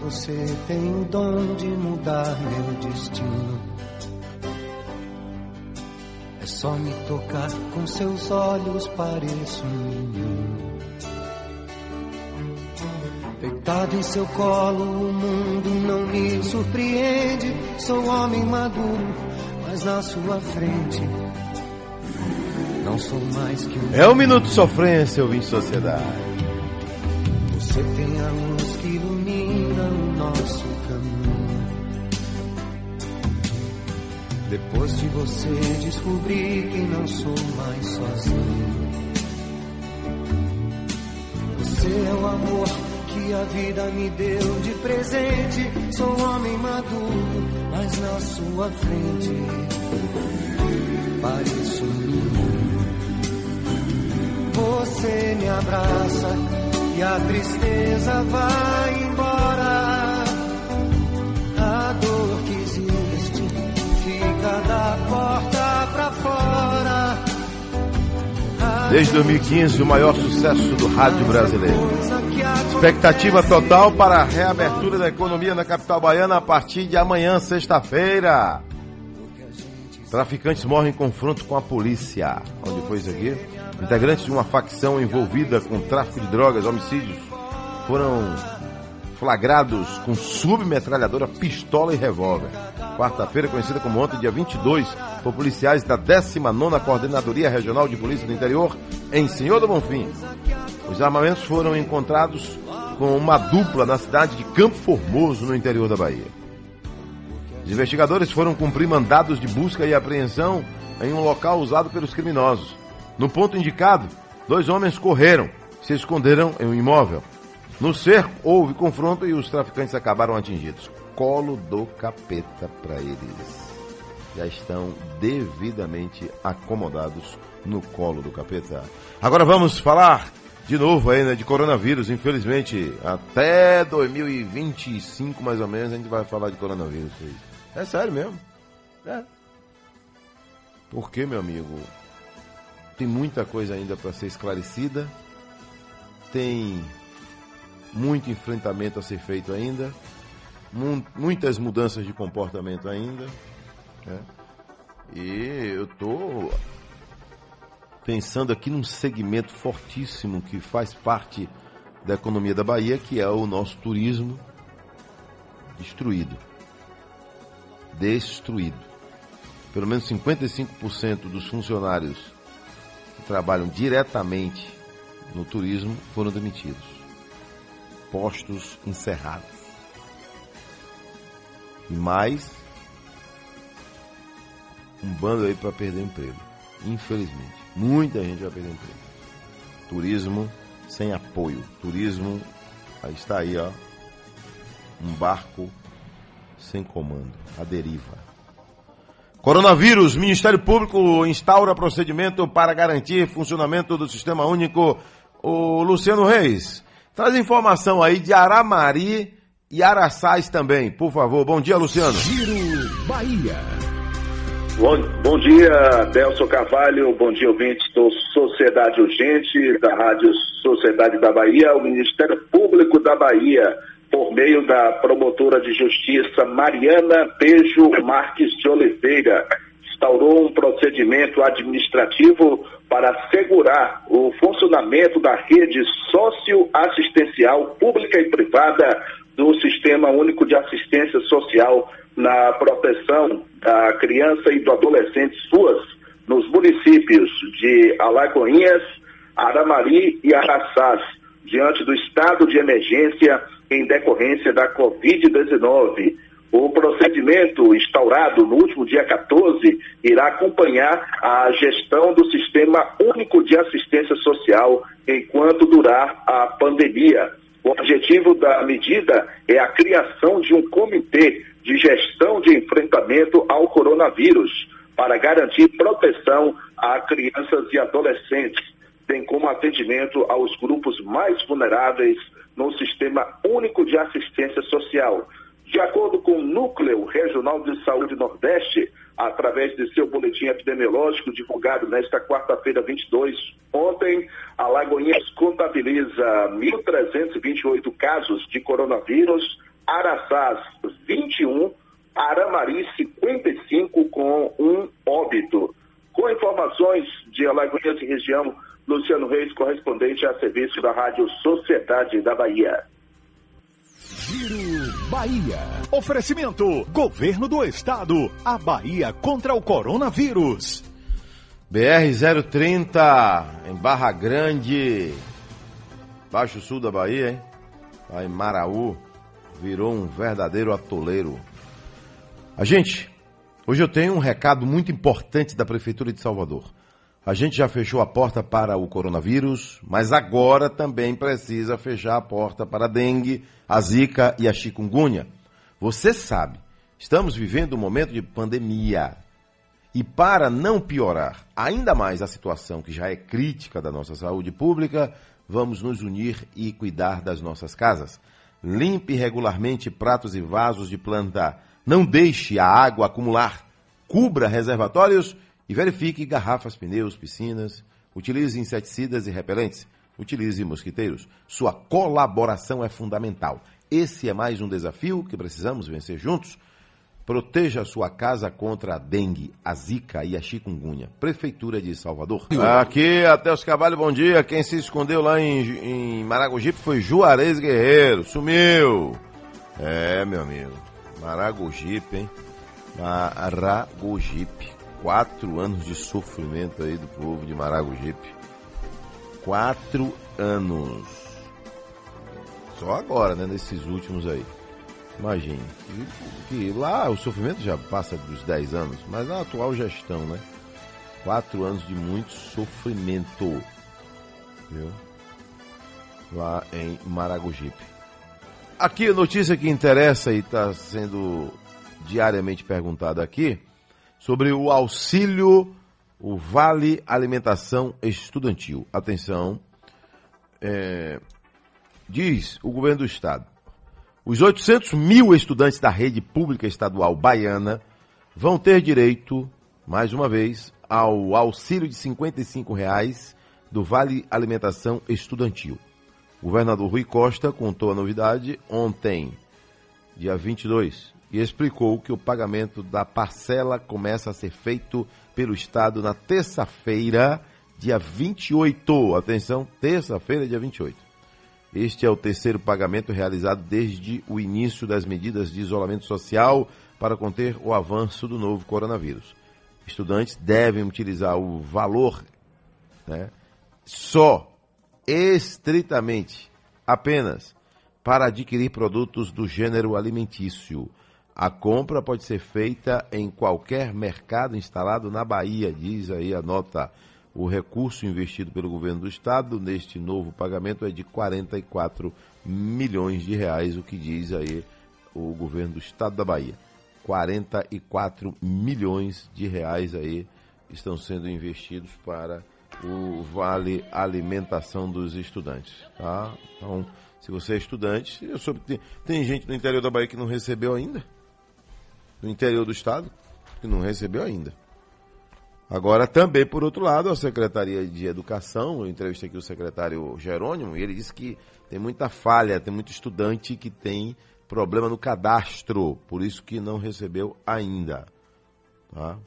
Você tem o dom de mudar meu destino. É só me tocar com seus olhos, pareço um menino. Deitado em seu colo, o mundo não me surpreende. Sou homem maduro, mas na sua frente não sou mais que um. É um minuto de sofrência, ouvinte de sociedade. Você tem a luz que ilumina nosso caminho. Depois de você descobri que não sou mais sozinho. Você é o amor que a vida me deu de presente. Sou homem maduro, mas na sua frente pareço um. Você me abraça e a tristeza vai embora. A dor que existe fica da porta pra fora. Desde 2015, o maior sucesso do rádio brasileiro. Expectativa total para a reabertura da economia na capital baiana a partir de amanhã, sexta-feira. Traficantes morrem em confronto com a polícia. Onde foi isso aqui? Integrantes de uma facção envolvida com tráfico de drogas, homicídios, foram flagrados com submetralhadora, pistola e revólver. Quarta-feira, conhecida como ontem, dia 22, por policiais da 19ª Coordenadoria Regional de Polícia do Interior, em Senhor do Bonfim. Os armamentos foram encontrados com uma dupla na cidade de Campo Formoso, no interior da Bahia. Os investigadores foram cumprir mandados de busca e apreensão em um local usado pelos criminosos. No ponto indicado, dois homens correram, se esconderam em um imóvel. No cerco, houve confronto e os traficantes acabaram atingidos. Colo do capeta para eles. Já estão devidamente acomodados no colo do capeta. Agora vamos falar de novo ainda de coronavírus. Infelizmente, até 2025 mais ou menos a gente vai falar de coronavírus. É sério mesmo. É. Porque, meu amigo, tem muita coisa ainda para ser esclarecida. Tem muito enfrentamento a ser feito ainda. mu- muitas mudanças de comportamento ainda. né? E eu estou pensando aqui num segmento fortíssimo que faz parte da economia da Bahia, que é o nosso turismo destruído. Destruído. Pelo menos 55% dos funcionários que trabalham diretamente no turismo foram demitidos. Postos encerrados. E mais um bando aí para perder emprego. Infelizmente. Muita gente vai perder emprego. Turismo sem apoio. Turismo, aí está aí, ó. Um barco sem comando. A deriva. Coronavírus, Ministério Público instaura procedimento para garantir funcionamento do Sistema Único. O Luciano Reis, traz informação aí de Aramari e Araçás também, por favor. Bom dia, Luciano. Giro Bahia. Bom, bom dia, Delson Carvalho, bom dia, ouvintes do Sociedade Urgente, da Rádio Sociedade da Bahia, o Ministério Público da Bahia, por meio da promotora de justiça Mariana Beijo Marques de Oliveira, instaurou um procedimento administrativo para assegurar o funcionamento da rede socioassistencial pública e privada do Sistema Único de Assistência Social na proteção da criança e do adolescente suas nos municípios de Alagoinhas, Aramari e Araçás, diante do estado de emergência em decorrência da Covid-19. O procedimento instaurado no último dia 14 irá acompanhar a gestão do Sistema Único de Assistência Social enquanto durar a pandemia. O objetivo da medida é a criação de um comitê de gestão de enfrentamento ao coronavírus para garantir proteção a crianças e adolescentes, bem como atendimento aos grupos mais vulneráveis no Sistema Único de Assistência Social. De acordo com o Núcleo Regional de Saúde Nordeste, através de seu boletim epidemiológico divulgado nesta quarta-feira 22, ontem, Alagoinhas contabiliza 1.328 casos de coronavírus, Araçás 21, Aramari 55 com um óbito. Com informações de Alagoinhas e região, Luciano Reis, correspondente a serviço da Rádio Sociedade da Bahia. Giro Bahia. Oferecimento: Governo do Estado. A Bahia contra o coronavírus. BR-030, em Barra Grande, Baixo Sul da Bahia, hein? Lá em Maraú, virou um verdadeiro atoleiro. A gente, hoje eu tenho um recado muito importante da Prefeitura de Salvador. A gente já fechou a porta para o coronavírus, mas agora também precisa fechar a porta para a dengue, a zika e a chikungunya. Você sabe, estamos vivendo um momento de pandemia. E para não piorar ainda mais a situação que já é crítica da nossa saúde pública, vamos nos unir e cuidar das nossas casas. Limpe regularmente pratos e vasos de planta. Não deixe a água acumular. Cubra reservatórios e verifique garrafas, pneus, piscinas. Utilize inseticidas e repelentes. Utilize mosquiteiros. Sua colaboração é fundamental. Esse é mais um desafio que precisamos vencer juntos. Proteja sua casa contra a dengue, a zika e a chikungunya. Prefeitura de Salvador. Aqui, até os Cavalho, bom dia. Quem se escondeu lá em, em Maragogipe foi Juarez Guerreiro. Sumiu. É, meu amigo. Maragogipe, hein? Maragogipe. Quatro anos de sofrimento aí do povo de Maragogipe. Quatro anos. Só agora, né? Nesses últimos aí. Imagine. Que, lá o sofrimento já passa dos 10 anos, mas a atual gestão, né? Quatro anos de muito sofrimento. Viu? Lá em Maragogipe. Aqui a notícia que interessa e está sendo diariamente perguntada aqui sobre o auxílio, o Vale Alimentação Estudantil. Atenção, é, diz o governo do estado. Os 800 mil estudantes da rede pública estadual baiana vão ter direito, mais uma vez, ao auxílio de 55 reais do Vale Alimentação Estudantil. O governador Rui Costa contou a novidade ontem dia 22, e explicou que o pagamento da parcela começa a ser feito pelo Estado na terça-feira, dia 28. Atenção, terça-feira, dia 28. Este é o terceiro pagamento realizado desde o início das medidas de isolamento social para conter o avanço do novo coronavírus. Estudantes devem utilizar o valor né, só, estritamente, apenas para adquirir produtos do gênero alimentício. A compra pode ser feita em qualquer mercado instalado na Bahia, diz aí a nota. O recurso investido pelo governo do estado neste novo pagamento é de 44 milhões de reais, o que diz aí o governo do estado da Bahia. 44 milhões de reais aí estão sendo investidos para o Vale Alimentação dos Estudantes, tá? Então, se você é estudante, eu soube, tem, tem gente no interior da Bahia que não recebeu ainda, no interior do estado, que não recebeu ainda. Agora, também, por outro lado, a Secretaria de Educação, eu entrevistei aqui o secretário Jerônimo, e ele disse que tem muita falha, tem muito estudante que tem problema no cadastro, por isso que não recebeu ainda. Tá?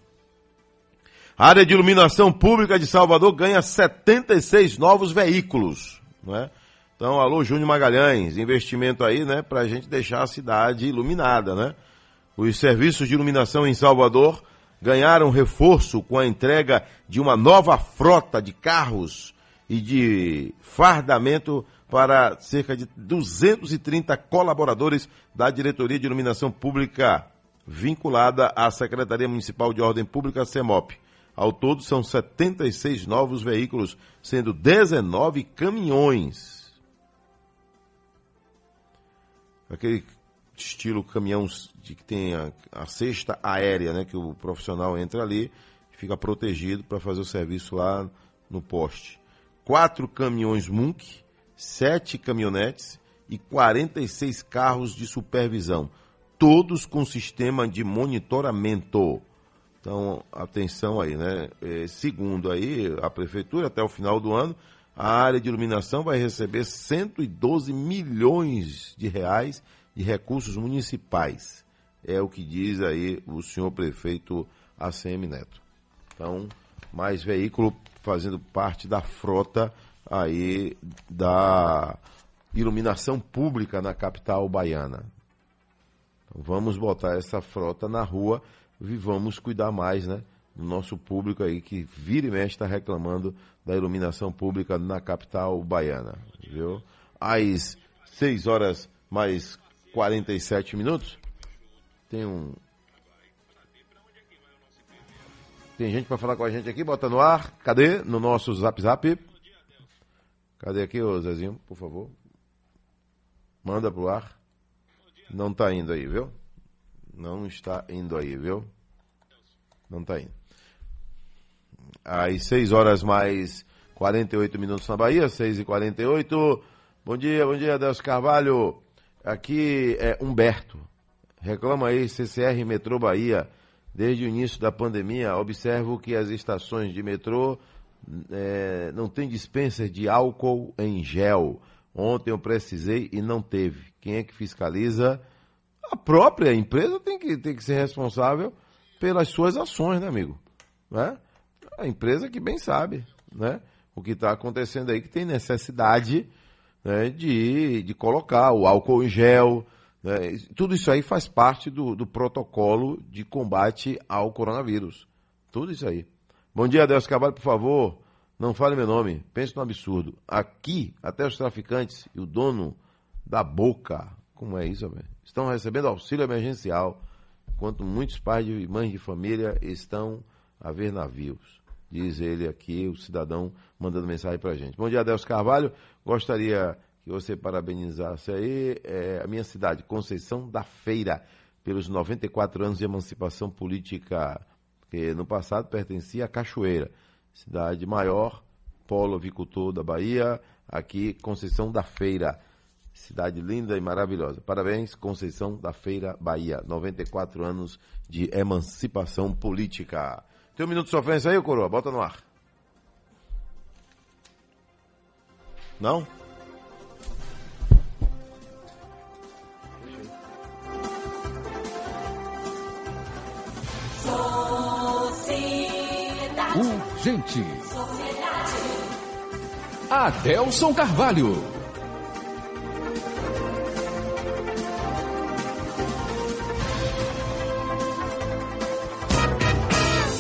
A área de iluminação pública de Salvador ganha 76 novos veículos. Não é? Então, alô, Júnior Magalhães, investimento aí, né, para a gente deixar a cidade iluminada, né? Os serviços de iluminação em Salvador ganharam reforço com a entrega de uma nova frota de carros e de fardamento para cerca de 230 colaboradores da Diretoria de Iluminação Pública vinculada à Secretaria Municipal de Ordem Pública, CEMOP. Ao todo, são 76 novos veículos, sendo 19 caminhões. Aquele estilo caminhão de que tem a, a cesta aérea, né, que o profissional entra ali e fica protegido para fazer o serviço lá no poste. Quatro caminhões Munk, sete caminhonetes e 46 carros de supervisão, todos com sistema de monitoramento. Então, atenção aí, né? É, segundo aí a prefeitura, até o final do ano, a área de iluminação vai receber 112 milhões de reais de recursos municipais. É o que diz aí o senhor prefeito ACM Neto. Então, mais veículo fazendo parte da frota aí da iluminação pública na capital baiana. Então, vamos botar essa frota na rua e vamos cuidar mais, né? Do nosso público aí que vira e mexe está reclamando da iluminação pública na capital baiana, viu? Às 6 horas mais 47 minutos, tem um. Tem gente para falar com a gente aqui, bota no ar. Cadê? No nosso zap zap. Cadê aqui, ô Zezinho, por favor? Manda pro ar. Não tá indo aí, viu? Não está indo aí, viu? Não tá indo. Às 6 horas mais 48 minutos na Bahia, 6 e 48 Bom dia, bom dia, Deus Carvalho. Aqui é Humberto. Reclama aí, CCR Metrô Bahia. Desde o início da pandemia, observo que as estações de metrô é, não tem dispensa de álcool em gel. Ontem eu precisei e não teve. Quem é que fiscaliza? A própria empresa tem que, tem que ser responsável pelas suas ações, né, amigo? Né? A empresa que bem sabe, né? O que está acontecendo aí, que tem necessidade né, de, de colocar o álcool em gel. Né? Tudo isso aí faz parte do, do protocolo de combate ao coronavírus. Tudo isso aí. Bom dia, Deus Cavalho, por favor. Não fale meu nome. Pense no absurdo. Aqui, até os traficantes e o dono da boca, como é isso, velho? Estão recebendo auxílio emergencial, enquanto muitos pais e mães de família estão a ver navios. Diz ele aqui, o cidadão, mandando mensagem pra gente. Bom dia, Deus Carvalho. Gostaria que você parabenizasse aí é, a minha cidade, Conceição da Feira, pelos 94 anos de emancipação política que no passado pertencia à Cachoeira, cidade maior, polo avicultor da Bahia, aqui Conceição da Feira, cidade linda e maravilhosa. Parabéns, Conceição da Feira, Bahia, 94 anos de emancipação política. Tem um minuto de sofrência aí, Coroa? Bota no ar. Não? Urgente. Adelson Carvalho.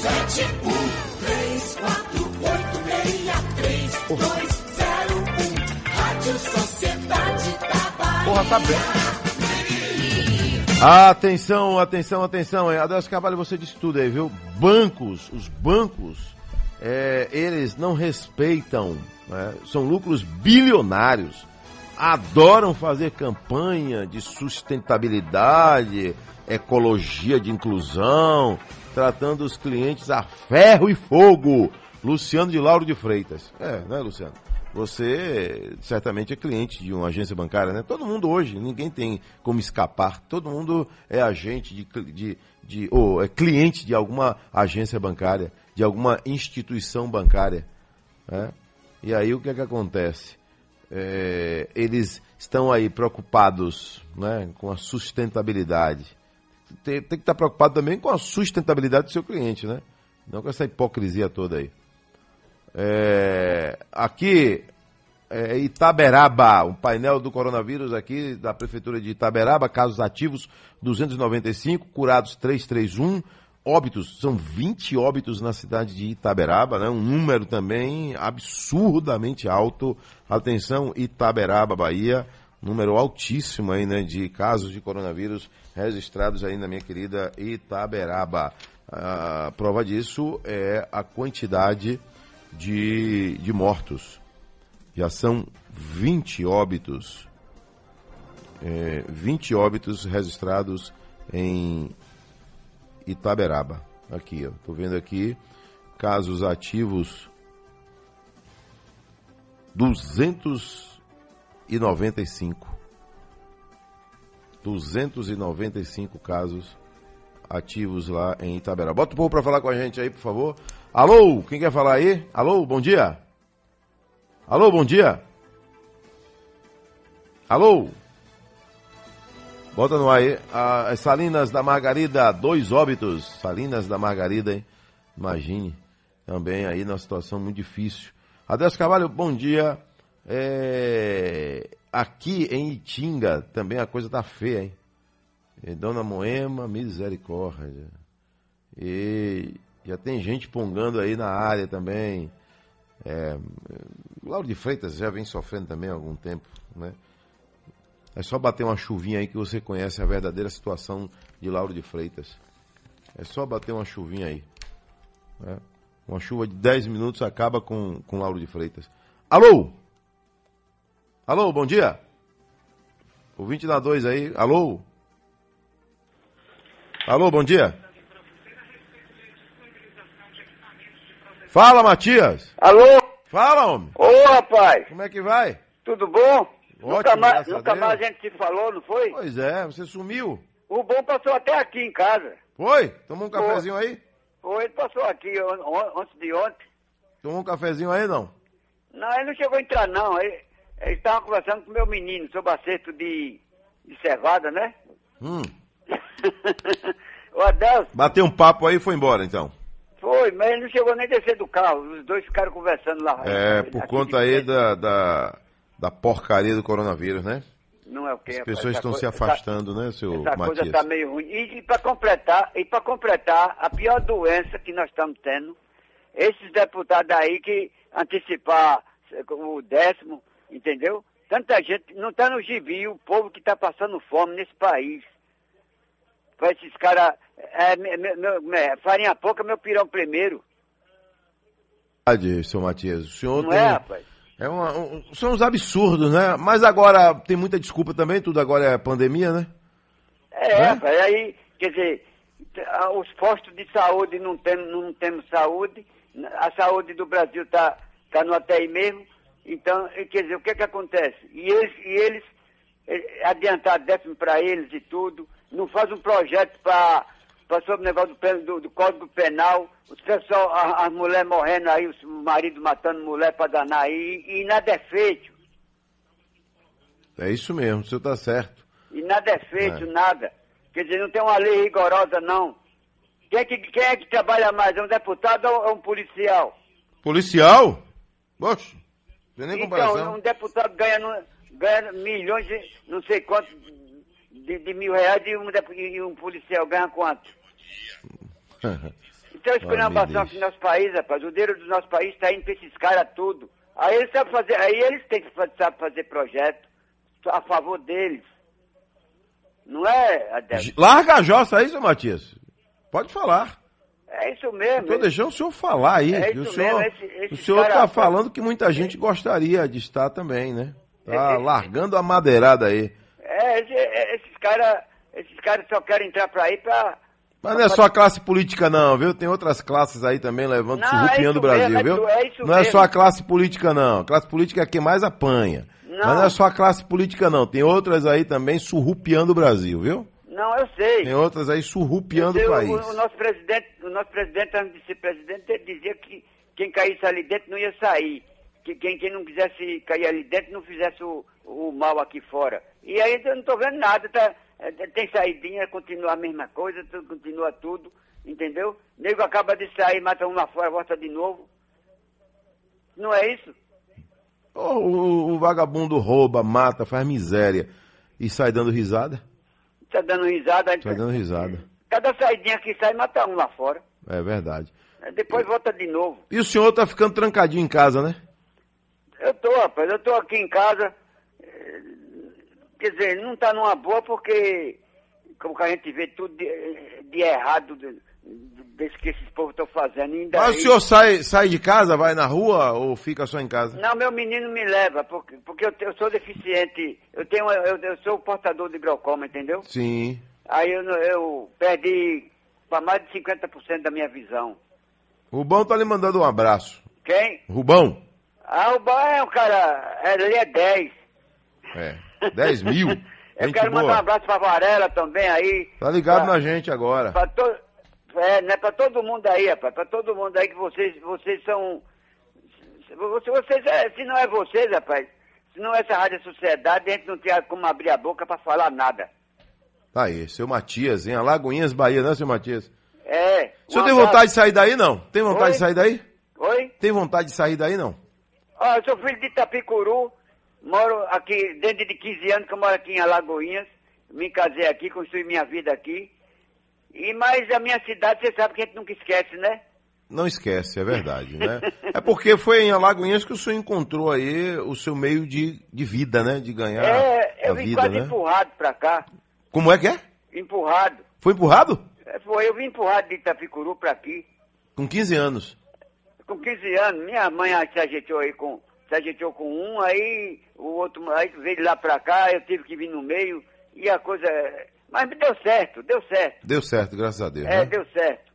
Sete, um, três, quatro, oito, meia, três, dois. Porra, tá bem. Atenção, atenção, atenção. Adelso Carvalho, você disse tudo aí, viu? Bancos, os bancos, é, eles não respeitam, né? são lucros bilionários, adoram fazer campanha de sustentabilidade, ecologia de inclusão, tratando os clientes a ferro e fogo. Luciano de Lauro de Freitas. É, né, Luciano? Você certamente é cliente de uma agência bancária, né? Todo mundo hoje, ninguém tem como escapar. Todo mundo é agente de, de, de ou é cliente de alguma agência bancária, de alguma instituição bancária. né? E aí o que é que acontece? É, eles estão aí preocupados né, com a sustentabilidade. Tem, tem que estar preocupado também com a sustentabilidade do seu cliente, né? Não com essa hipocrisia toda aí. É, aqui, é, Itaberaba, o painel do coronavírus aqui da Prefeitura de Itaberaba, casos ativos 295, curados 331, óbitos, são 20 óbitos na cidade de Itaberaba, né? um número também absurdamente alto. Atenção, Itaberaba, Bahia, número altíssimo aí, né, de casos de coronavírus registrados aí na minha querida Itaberaba. A prova disso é a quantidade de, de mortos. Já são 20 óbitos. É, 20 óbitos registrados em Itaberaba. Aqui, ó. Tô vendo aqui casos ativos 295. 295 casos ativos lá em Itaberaba. Bota o povo para falar com a gente aí, por favor. Alô, quem quer falar aí? Alô, bom dia. Alô, bom dia. Alô. Bota no ar aí. Ah, As Salinas da Margarida, dois óbitos. Salinas da Margarida, hein? Imagine. Também aí numa situação muito difícil. Adeus Carvalho, bom dia. É, Aqui em Itinga também a coisa tá feia, hein? E Dona Moema, misericórdia. E já tem gente pongando aí na área também. É, Lauro de Freitas já vem sofrendo também há algum tempo, né? É só bater uma chuvinha aí que você conhece a verdadeira situação de Lauro de Freitas. É só bater uma chuvinha aí. né? Uma chuva de 10 minutos acaba com, com Lauro de Freitas. Alô? Alô, bom dia. O 20 da 2 aí. Alô? Alô, bom dia. Fala, Matias. Alô? Fala, homem. Ô, rapaz. Como é que vai? Tudo bom? Ótimo, nunca mais, a nunca Deus. mais a gente se falou, não foi? Pois é, você sumiu. O bom passou até aqui em casa. Foi? Tomou um cafezinho aí? Foi, ele passou aqui antes de ontem. Tomou um cafezinho aí, não? Não, ele não chegou a entrar, não. Ele estava conversando com meu menino sobre acerto de, de cevada, né? Hum. O Adelso Bateu um papo aí e foi embora, então. Foi, mas ele não chegou nem a descer do carro. Os dois ficaram conversando lá. É, por conta aí da, da, da porcaria do coronavírus, né? Não é o que, As pessoas essa estão se coisa- essa- afastando, né, seu Essa Matias? coisa tá meio ruim. E, e para completar, e para completar, a pior doença que nós estamos tendo, esses deputados aí que antecipar o décimo, entendeu? Tanta gente, não está no gibi o povo que está passando fome nesse país. Para esses caras, é, me- me- me- é, farinha pouca, meu pirão primeiro. Verdade, seu Matias. O senhor Não tem... é, rapaz? É uma- um- são uns absurdos, né? Mas agora tem muita desculpa também, tudo agora é pandemia, né? É, rapaz, aí, quer dizer, os postos de saúde não temos, não temos saúde, a saúde do Brasil está tá no ATI mesmo, então, quer dizer, o que que acontece? E eles, e eles eh, adiantar décimo para eles e tudo, não faz um projeto para sobre o negócio do, do, do Código Penal, os pessoal, a- as mulheres morrendo aí, os maridos matando mulher para danar aí, e nada é feito, É isso mesmo, o senhor tá certo. e nada é feito, É. nada. Quer dizer, não tem uma lei rigorosa, não. Quem é que, quem é que trabalha mais? É um deputado ou é um policial? Policial? Poxa, não tem nem comparação. Então, um deputado ganha, ganha milhões, de, não sei quanto, de, de mil reais e um, e um policial ganha quanto? Então, a esculhambação aqui no nosso país, rapaz, o dinheiro do nosso país está indo para esses caras tudo. Aí eles sabem fazer, aí eles têm que saber fazer projeto a favor deles. Não é, Adelso? Larga a jossa aí, seu Matias. Pode falar. É isso mesmo. Estou deixando o senhor falar aí. É o isso senhor, esses senhor cara- está falando que muita gente gostaria de estar também, né? Tá Esse- largando a madeirada aí. É, esse- é, esses caras esses caras só querem entrar para aí para... Mas não é só a classe política não, viu? Tem outras classes aí também levando Não, surrupiando é o Brasil, mesmo, é viu? é isso não é mesmo. só a classe política não. A classe política é quem mais apanha. Não. Mas não é só a classe política não. Tem outras aí também surrupiando o Brasil, viu? Não, eu sei. Tem outras aí surrupiando Eu o sei, país. O, o nosso presidente, o nosso presidente, antes de ser presidente, ele dizia que quem caísse ali dentro não ia sair. Que quem, quem não quisesse cair ali dentro não fizesse o, o mal aqui fora. E aí eu não estou vendo nada, tá, é, tem saidinha, continua a mesma coisa, tudo, continua tudo, entendeu? Nego acaba de sair, mata um lá fora, volta de novo. Não é isso? O, o- o vagabundo rouba, mata, faz miséria e sai dando risada. Tá dando risada, Sai dando risada. cada saidinha que sai, mata um lá fora. É verdade. Depois volta de novo. E o senhor tá ficando trancadinho em casa, né? Eu tô, rapaz, eu tô aqui em casa. Quer dizer, não tá numa boa porque, como que a gente vê tudo de, de errado de- de- desse que esses povos estão fazendo. Ainda Mas o aí- senhor sai, sai de casa, vai na rua ou fica só em casa? Não, meu menino me leva, porque, porque eu, eu sou deficiente. Eu tenho, eu, eu sou portador de glaucoma, entendeu? Sim. Aí eu, eu perdi para mais de 50% da minha visão. Rubão tá lhe mandando um abraço. Quem? Rubão? Ah, o Bá é um cara, ele é 10. É. 10 mil? Eu Gente quero mandar um boa. abraço pra Varela também aí. Tá ligado Pra- na gente agora. Pra to... É, né, pra todo mundo aí, rapaz. Pra todo mundo aí que vocês, vocês são. Se, vocês, é, se não é vocês, rapaz, se não é essa Rádio Sociedade, a gente não tinha como abrir a boca pra falar nada. Tá aí, seu Matias, em Alagoinhas, Bahia, né, seu Matias? É. O senhor tem vontade de sair daí, não? Tem vontade Oi? de sair daí? Oi? Tem vontade de sair daí, não? Ó, eu sou filho de Itapicuru, moro aqui, dentro de 15 anos que eu moro aqui em Alagoinhas. Me casei aqui, construí minha vida aqui. E, mas a minha cidade, você sabe que a gente nunca esquece, né? Não esquece, é verdade, né? é porque foi em Alagoinhas que o senhor encontrou aí o seu meio de, de vida, né? De ganhar é, a eu vim vida, quase né? empurrado pra cá. Como é que é? Empurrado. Foi empurrado? É, Foi, eu vim empurrado de Itapicuru pra aqui. Com 15 anos. Com 15 anos, minha mãe se ajeitou aí com. Se ajeitou com um, aí o outro aí veio de lá pra cá, eu tive que vir no meio, e a coisa. Mas deu certo, deu certo. Deu certo, graças a Deus, É, né? deu certo.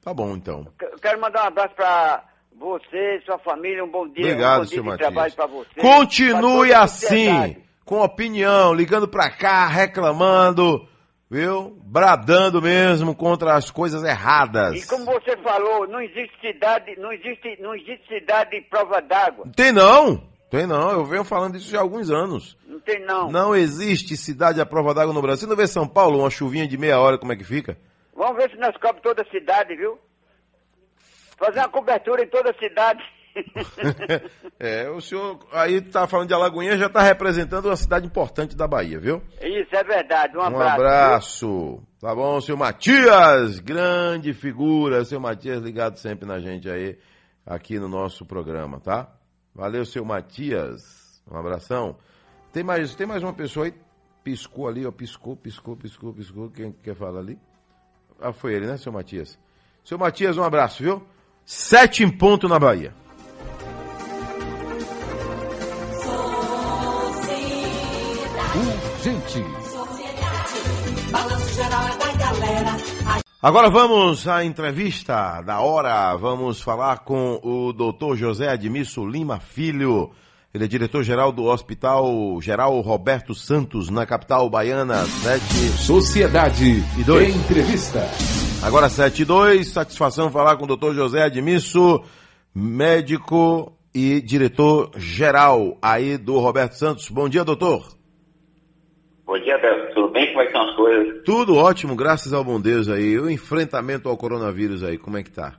Tá bom, então. Eu quero mandar um abraço pra você, sua família, um bom dia. Obrigado, um bom dia seu de Matias. trabalho pra você. Continue pra assim, com opinião, ligando pra cá, reclamando, viu? Bradando mesmo contra as coisas erradas. E como você falou, não existe cidade, não existe, não existe cidade de prova d'água. Tem não, tem não, eu venho falando isso já há alguns anos. Não tem não. Não existe cidade à prova d'água no Brasil. Você não vê São Paulo, uma chuvinha de meia hora, como é que fica? Vamos ver se nós cobramos toda a cidade, viu? Fazer uma cobertura em toda a cidade. é, o senhor aí tá falando de Alagoinha, já tá representando uma cidade importante da Bahia, viu? Isso é verdade. Um Um abraço. abraço. Tá bom, seu Matias, grande figura, seu Matias ligado sempre na gente aí, aqui no nosso programa, tá? Valeu, seu Matias. Um abração. Tem mais, tem mais uma pessoa aí? Piscou ali, ó, piscou, piscou, piscou, piscou. Quem quer falar ali? Ah, foi ele, né, seu Matias? Seu Matias, um abraço, viu? Sete em ponto na Bahia. Urgente. Balanço geral é da galera. Agora vamos à entrevista da hora. Vamos falar com o doutor José Admisso Lima Filho. Ele é diretor-geral do Hospital Geral Roberto Santos, na capital baiana, 7 Sociedade e 2. Entrevista. Agora 7 e 2, satisfação falar com o doutor José Admisso, médico e diretor-geral aí do Roberto Santos. Bom dia, doutor. Bom dia, Beto. Tudo bem? Como é que estão as coisas? Tudo ótimo, graças ao bom Deus aí. O enfrentamento ao coronavírus aí, como é que tá?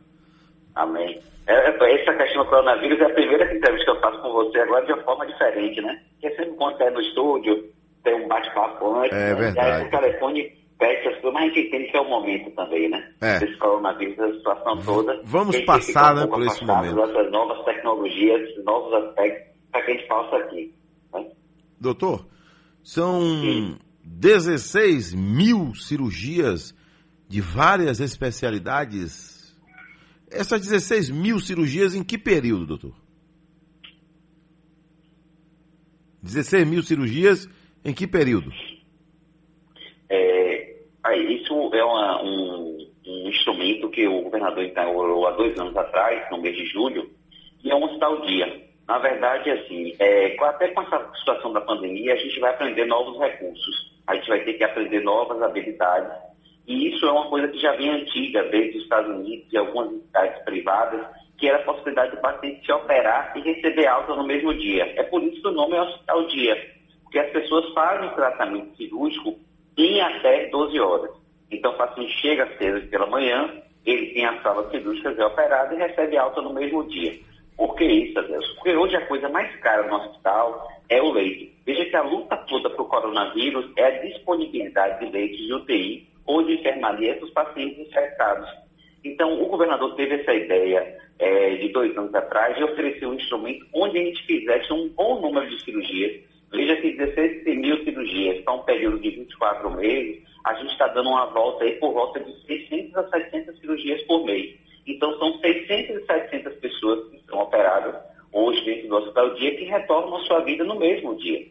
Amém. É, é, essa questão do coronavírus é a primeira entrevista que eu faço com você agora de uma forma diferente, né? Porque sempre quando é no estúdio, tem um bate-papo antes, É né? verdade. E aí o telefone pede as coisas, mas a gente entende que é o momento também, né? É. Desse coronavírus, a situação toda. Vamos passar, um né, por esse momento. Dessas novas tecnologias, esses novos aspectos, para que a gente possa aqui. Doutor, são 16 mil cirurgias de várias especialidades. Essas 16 mil cirurgias em que período, doutor? 16 mil cirurgias em que período? É, aí, isso é uma- um, um instrumento que o governador inaugurou há dois anos atrás, no mês de julho, e é um hospital dia. Na verdade, assim, é, até com essa situação da pandemia, a gente vai aprender novos recursos, a gente vai ter que aprender novas habilidades, e isso é uma coisa que já vem antiga, desde os Estados Unidos e algumas entidades privadas, que era a possibilidade do paciente se operar e receber alta no mesmo dia. É por isso que o nome é hospital dia, porque as pessoas fazem o tratamento cirúrgico em até 12 horas. Então o paciente chega cedo pela manhã, ele tem a sala cirúrgica já operada e recebe alta no mesmo dia. Por que isso, Adelson? Porque hoje a coisa mais cara no hospital é o leito. Veja que a luta toda para o coronavírus é a disponibilidade de leitos de UTI ou de enfermaria para os pacientes infectados. Então, o governador teve essa ideia eh, de dois anos atrás de oferecer um instrumento onde a gente fizesse um bom número de cirurgias. Veja que 16 mil cirurgias para um período de 24 meses, a gente está dando uma volta aí por volta de 600 a 700 cirurgias por mês. Então, são 600 e 700 pessoas que são operadas hoje dentro do hospital dia que retornam à sua vida no mesmo dia.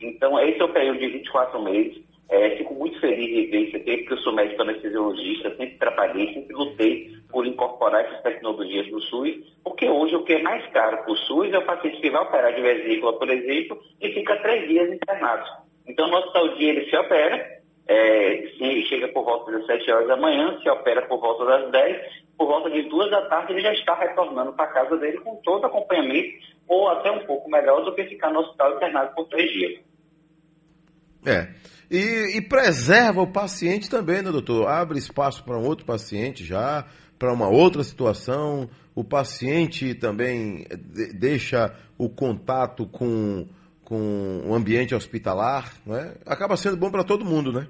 Então, esse é o período de 24 meses. É, fico muito feliz de ver isso aqui, porque eu sou médico anestesiologista, sempre trabalhei, sempre lutei por incorporar essas tecnologias no SUS, porque hoje o que é mais caro para o SUS é o paciente que vai operar de vesícula, por exemplo, e fica três dias internado. Então, no hospital dia ele se opera, é, chega por volta das 7 horas da manhã, se opera por volta das 10, por volta de 2 da tarde ele já está retornando para casa dele com todo acompanhamento, ou até um pouco melhor do que ficar no hospital internado por três dias. É. E, e preserva o paciente também, né, doutor? Abre espaço para um outro paciente já, para uma outra situação. O paciente também de- deixa o contato com, com o ambiente hospitalar, né? Acaba sendo bom para todo mundo, né?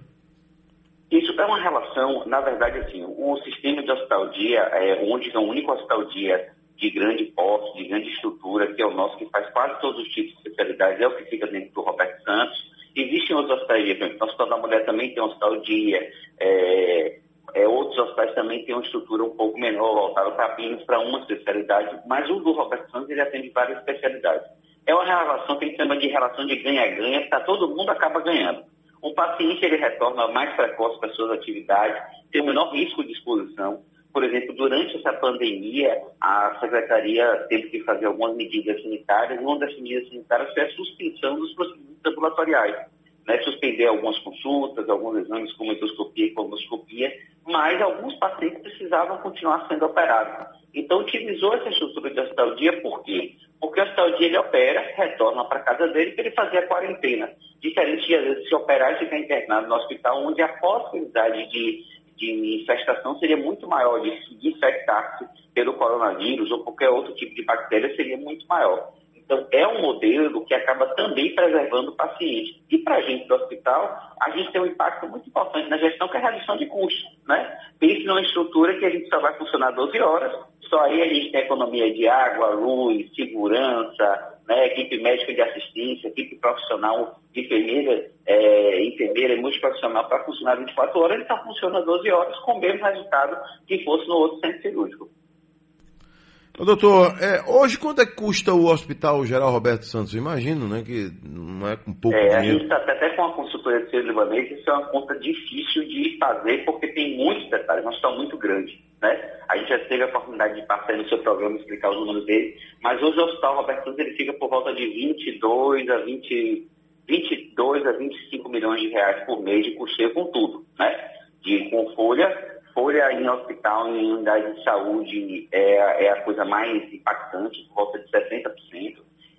Isso é uma relação, na verdade, assim, o sistema de hospital dia, é, onde é o único hospital dia de grande porte, de grande estrutura, que é o nosso, que faz quase todos os tipos de especialidades, é o que fica dentro do Roberto Santos. Existem outros hospitais o Hospital da Mulher também tem um hospital dia, é, é, outros hospitais também têm uma estrutura um pouco menor, voltada para apenas para uma especialidade, mas o do Roberto Santos ele atende várias especialidades. É uma relação que a gente chama de relação de ganha-ganha, que todo mundo acaba ganhando. O paciente ele retorna mais precoce para suas atividades, tem o menor risco de exposição. Por exemplo, durante essa pandemia, a secretaria teve que fazer algumas medidas sanitárias, e uma das medidas sanitárias foi a suspensão dos procedimentos ambulatoriais. Né, suspender algumas consultas, alguns exames como endoscopia e colonoscopia, mas alguns pacientes precisavam continuar sendo operados. Então, utilizou essa estrutura de hospital dia por quê? Porque o hospital dia ele opera, retorna para casa dele para ele fazer a quarentena. Diferente de, às vezes, se operar e ficar internado no hospital, onde a possibilidade de, de infestação seria muito maior, de se infectar-se pelo coronavírus ou qualquer outro tipo de bactéria seria muito maior. Então, é um modelo que acaba também preservando o paciente. E para a gente do hospital, a gente tem um impacto muito importante na gestão, que é a redução de custos. Né? Pense numa estrutura que a gente só vai funcionar 12 horas, só aí a gente tem economia de água, luz, segurança, né? equipe médica de assistência, equipe profissional, enfermeira, é, enfermeira e multiprofissional para funcionar 24 horas, ele só funciona 12 horas com o mesmo resultado que fosse no outro centro cirúrgico. Ô, doutor, é, hoje quanto é que custa o Hospital Geral Roberto Santos? Eu imagino, né, que não é com pouco É, a dinheiro. gente está até com a consultoria de ser libanês, isso é uma conta difícil de fazer, porque tem muitos detalhes, nós estamos muito grande. Né? A gente já teve a oportunidade de passar no seu programa explicar os números dele, mas hoje o Hospital Roberto Santos ele fica por volta de 22 a 20, 22 a 25 milhões de reais por mês de custeio com tudo, né? De, com folha, folha em hospital, em unidade de saúde é, é a coisa mais impactante, por volta de 60%.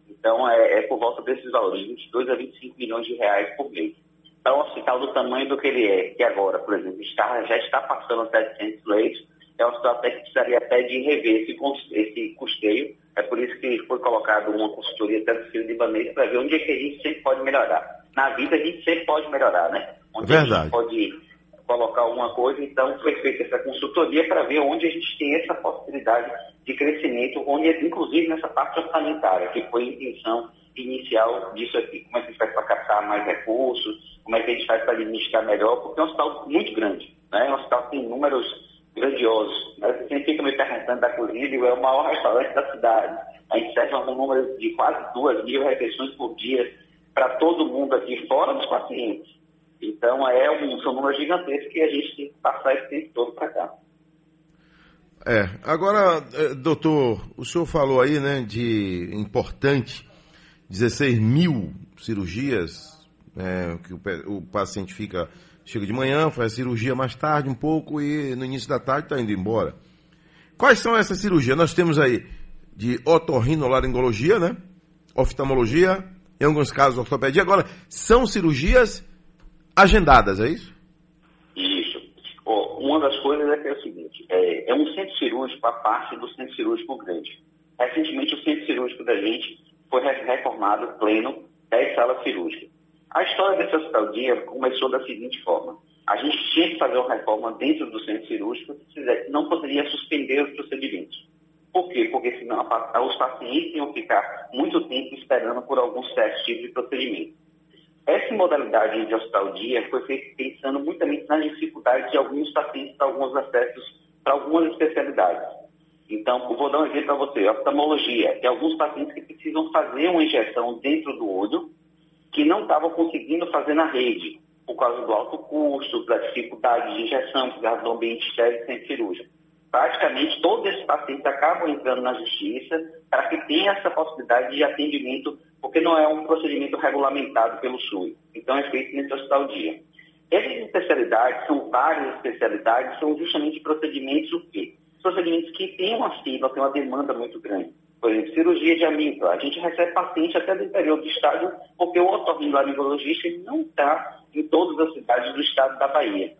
Então, é, é por volta desses valores, 22 a 25 milhões de reais por mês. para um hospital do tamanho do que ele é, que agora, por exemplo, está, já está passando 700 leitos, é um hospital até que precisaria até de rever esse, esse custeio. É por isso que foi colocado uma consultoria até do de Ibanez para ver onde é que a gente sempre pode melhorar. Na vida a gente sempre pode melhorar, né? Onde a Verdade. gente pode colocar alguma coisa, então foi feita essa consultoria para ver onde a gente tem essa possibilidade de crescimento, onde, inclusive nessa parte orçamentária, que foi a intenção inicial disso aqui. Como é que a gente faz para captar mais recursos, como é que a gente faz para administrar melhor, porque é um hospital muito grande, né? É um hospital que tem números grandiosos. Né? Você fica me perguntando da Cosílio, é o maior restaurante da cidade. A gente serve um número de quase duas mil refeições por dia para todo mundo aqui, fora dos pacientes. Então, é um, são números gigantescos que a gente tem que passar esse tempo todo para cá. É, agora, eh, doutor, o senhor falou aí, né, de importante 16 mil cirurgias, né, que o, o paciente fica, chega de manhã, faz a cirurgia mais tarde um pouco e no início da tarde está indo embora. Quais são essas cirurgias? Nós temos aí de otorrinolaringologia, né, oftalmologia, em alguns casos ortopedia. Agora, são cirurgias agendadas, é isso? Isso. Ó, uma das coisas é que é o seguinte, é, é um centro cirúrgico a parte do centro cirúrgico grande. Recentemente o centro cirúrgico da gente foi re- reformado pleno 10 salas cirúrgicas. A história desse hospital dia começou da seguinte forma. A gente tinha que fazer uma reforma dentro do centro cirúrgico, não poderia suspender os procedimentos. Por quê? Porque senão os pacientes iam ficar muito tempo esperando por alguns certos tipos de procedimento. Essa modalidade de hospital dia foi feita pensando muitamente nas dificuldades de alguns pacientes para alguns acessos para algumas especialidades. Então, vou dar um exemplo para você. Oftalmologia. Tem alguns pacientes que precisam fazer uma injeção dentro do olho que não estavam conseguindo fazer na rede, por causa do alto custo, da dificuldade de injeção, por causa do ambiente estéril centro cirúrgico. Praticamente todos esses pacientes acabam entrando na justiça para que tenha essa possibilidade de atendimento, porque não é um procedimento regulamentado pelo SUS. Então, é feito nesse hospital dia. Essas especialidades, são várias especialidades, são justamente procedimentos o quê? Procedimentos que têm uma sigla, têm uma demanda muito grande. Por exemplo, cirurgia de amígdala. A gente recebe paciente até do interior do estado, porque o otorrinolaringologista não está em todas as cidades do estado da Bahia.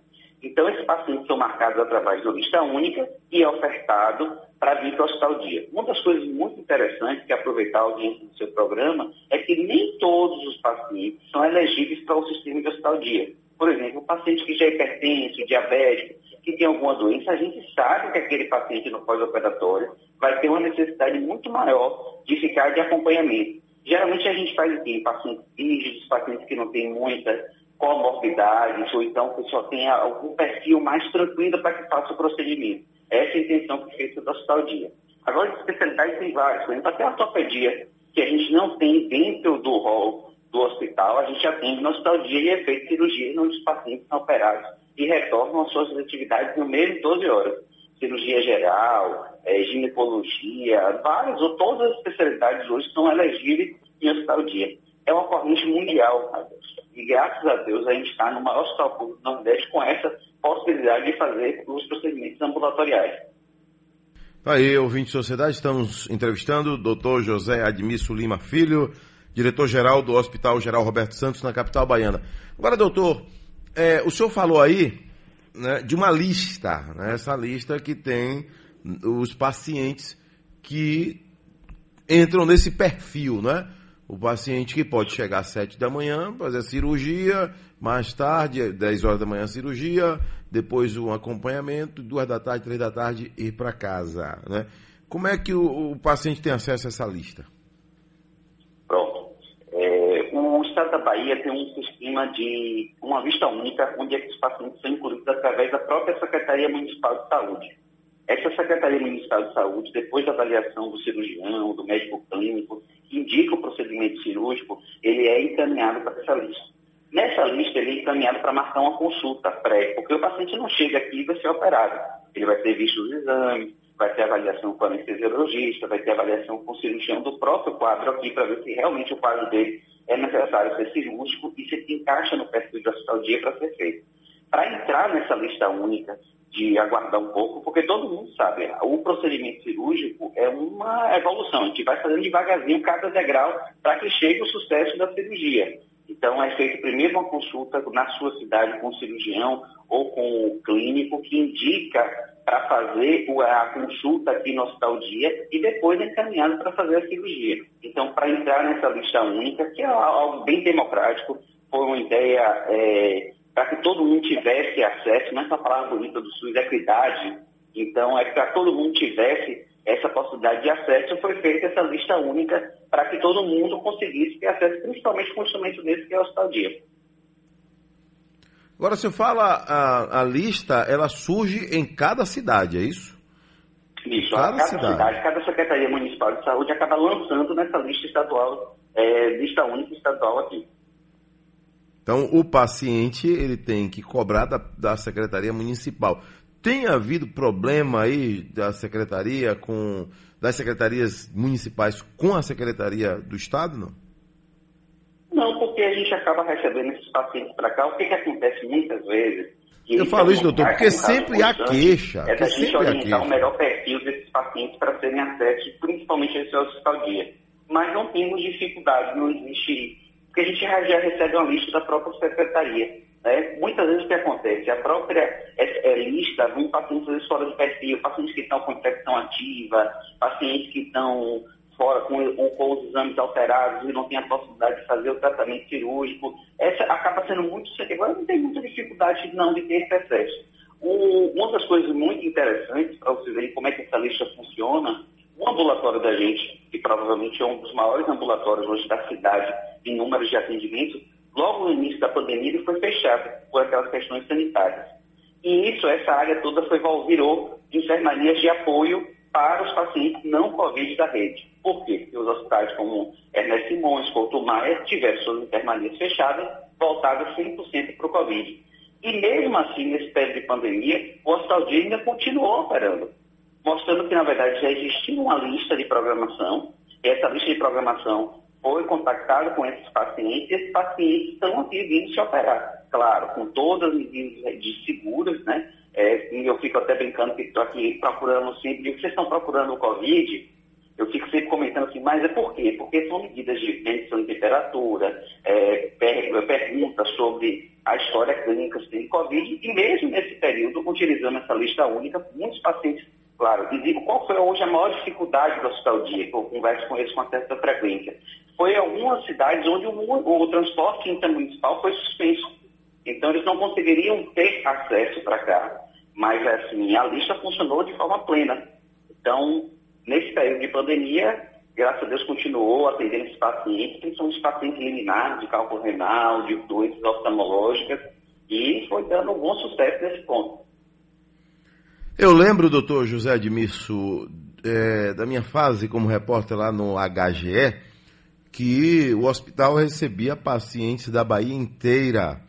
Então, esses pacientes são marcados através de uma lista única e é ofertado para vir para o hospital dia. Uma das coisas muito interessantes que é aproveitar a audiência do seu programa é que nem todos os pacientes são elegíveis para o sistema de hospital dia. Por exemplo, o paciente que já é hipertenso, diabético, que tem alguma doença, a gente sabe que aquele paciente no pós-operatório vai ter uma necessidade muito maior de ficar de acompanhamento. Geralmente a gente faz o quê? Pacientes rígidos, pacientes que não têm muita comorbidades, ou então que só tenha algum perfil mais tranquilo para que faça o procedimento. Essa é a intenção que feita hospital dia. Agora, de especialidades tem várias, por exemplo, até a ortopedia, que a gente não tem dentro do hall do hospital, a gente atende no hospital dia e é feita cirurgia onde os pacientes são operados e retornam às suas atividades no mesmo 12 horas. Cirurgia geral, eh, ginecologia, várias ou todas as especialidades hoje são elegíveis em hospital dia. É uma corrente mundial. E graças a Deus a gente está no maior hospital público do Nordeste com essa possibilidade de fazer os procedimentos ambulatoriais. Tá Aí, ouvinte de sociedade, estamos entrevistando o doutor José Admisso Lima Filho, diretor-geral do Hospital Geral Roberto Santos, na capital baiana. Agora, doutor, é, o senhor falou aí né, de uma lista, né, essa lista que tem os pacientes que entram nesse perfil, né? O paciente que pode chegar às 7 da manhã, fazer a cirurgia, mais tarde, 10 horas da manhã a cirurgia, depois um acompanhamento, 2 da tarde, 3 da tarde, ir para casa, né? Como é que o, o paciente tem acesso a essa lista? Pronto. É, o Estado da Bahia tem um sistema de uma lista única, onde esses pacientes são incluídos através da própria Secretaria Municipal de Saúde. Essa Secretaria Municipal de Saúde, depois da avaliação do cirurgião, do médico clínico, que indica o procedimento cirúrgico, ele é encaminhado para essa lista. Nessa lista, ele é encaminhado para marcar uma consulta pré, porque o paciente não chega aqui e vai ser operado. Ele vai ter visto os exames, vai ter avaliação com o anestesiologista, vai ter avaliação com o cirurgião do próprio quadro aqui, para ver se realmente o quadro dele é necessário ser cirúrgico e se encaixa no perfil de hospital dia para ser feito. Para entrar nessa lista única, de aguardar um pouco, porque todo mundo sabe, o procedimento cirúrgico é uma evolução, a gente vai fazendo devagarzinho cada degrau para que chegue o sucesso da cirurgia. Então, é feita primeiro uma consulta na sua cidade com o cirurgião ou com o clínico que indica para fazer a consulta aqui no Hospital Dia e depois é encaminhado para fazer a cirurgia. Então, para entrar nessa lista única, que é algo bem democrático, foi uma ideia é, para que todo mundo tivesse acesso, não é essa palavra bonita do SUS, equidade. Então, é para todo mundo tivesse essa possibilidade de acesso, foi feita essa lista única para que todo mundo conseguisse ter acesso, principalmente com um instrumento desse que é o Hospital Dia. Agora, você fala, a, a lista, ela surge em cada cidade, é isso? Isso, Cada cada, cidade. cidade. cada Secretaria Municipal de Saúde acaba lançando nessa lista estadual, é, lista única estadual aqui. Então, o paciente, ele tem que cobrar da, da Secretaria Municipal. Tem havido problema aí da Secretaria com, das Secretarias Municipais com a Secretaria do Estado, não? Não, porque a gente acaba recebendo esses pacientes para cá. O que, que acontece muitas vezes? Eu falo isso, doutor, é porque sempre há queixa, É da gente orientar o melhor perfil desses pacientes para serem acessos, principalmente esse hospital dia. Mas não temos dificuldade, não existe. Porque a gente já recebe uma lista da própria secretaria. Né? Muitas vezes o que acontece? A própria é, é, lista vem pacientes vezes, fora de perfil, pacientes que estão com infecção ativa, pacientes que estão fora com, com- com os exames alterados e não tem a possibilidade de fazer o tratamento cirúrgico. Essa acaba sendo muito Agora não tem muita dificuldade não de ter esse acesso. O- uma das coisas muito interessantes para vocês verem como é que essa lista funciona, o ambulatório da gente, que provavelmente é um dos maiores ambulatórios hoje da cidade em números de atendimento, logo no início da pandemia ele foi fechado por aquelas questões sanitárias. E isso, essa área toda foi, virou enfermarias de apoio para os pacientes não Covid da rede. Por quê? Porque os hospitais como Ernesto Simões, Couto Maia, tiveram suas enfermarias fechadas, voltadas 100% para o Covid. E mesmo assim, nesse período de pandemia, o Hospital Dia ainda continuou operando, mostrando que, na verdade, já existia uma lista de programação, e essa lista de programação foi contactada com esses pacientes, e esses pacientes estão aqui vindo se operar. Claro, com todas as medidas de seguras, né? É, eu fico até brincando que estou aqui procurando sempre, vocês estão procurando o Covid, eu fico sempre comentando assim, mas é por quê? Porque são medidas de medição de temperatura, é, per- perguntas sobre a história clínica se tem Covid, e mesmo nesse período, utilizando essa lista única, muitos pacientes, claro, e digo, qual foi hoje a maior dificuldade do Hospital Dia, que eu converso com eles com certa frequência? Foi algumas cidades onde o, o transporte intermunicipal foi suspenso. Então, eles não conseguiriam ter acesso para cá. Mas, assim, a lista funcionou de forma plena. Então, nesse período de pandemia, graças a Deus, continuou atendendo esses pacientes, principalmente pacientes eliminados de cálculo renal, de doenças oftalmológicas, e foi dando um bom sucesso nesse ponto. Eu lembro, doutor José Admisso, é, da minha fase como repórter lá no HGE, que o hospital recebia pacientes da Bahia inteira.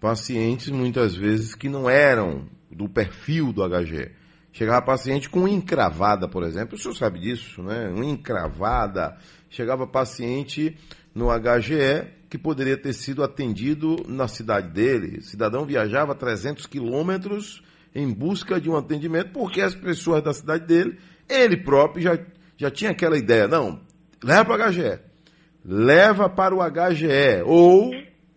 Pacientes, muitas vezes, que não eram do perfil do HGE. Chegava paciente com encravada, por exemplo. O senhor sabe disso, né? Uma encravada. Chegava paciente no HGE que poderia ter sido atendido na cidade dele. O cidadão viajava 300 quilômetros em busca de um atendimento porque as pessoas da cidade dele, ele próprio já, já tinha aquela ideia. Não, leva para o HGE. Leva para o HGE ou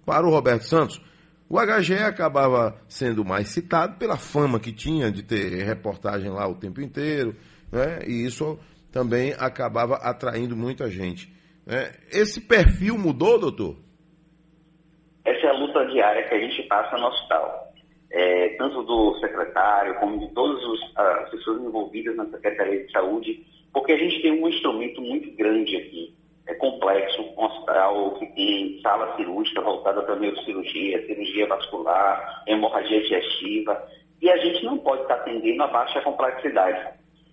para o Roberto Santos. O HGE acabava sendo mais citado pela fama que tinha de ter reportagem lá o tempo inteiro, né? e isso também acabava atraindo muita gente. né? Esse perfil mudou, doutor? Essa é a luta diária que a gente passa no hospital. É, tanto do secretário como de todas os- as pessoas envolvidas na Secretaria de Saúde, porque a gente tem um instrumento muito grande aqui. É complexo, um hospital que tem sala cirúrgica voltada para neurocirurgia, cirurgia vascular, hemorragia digestiva, e a gente não pode estar atendendo a baixa complexidade.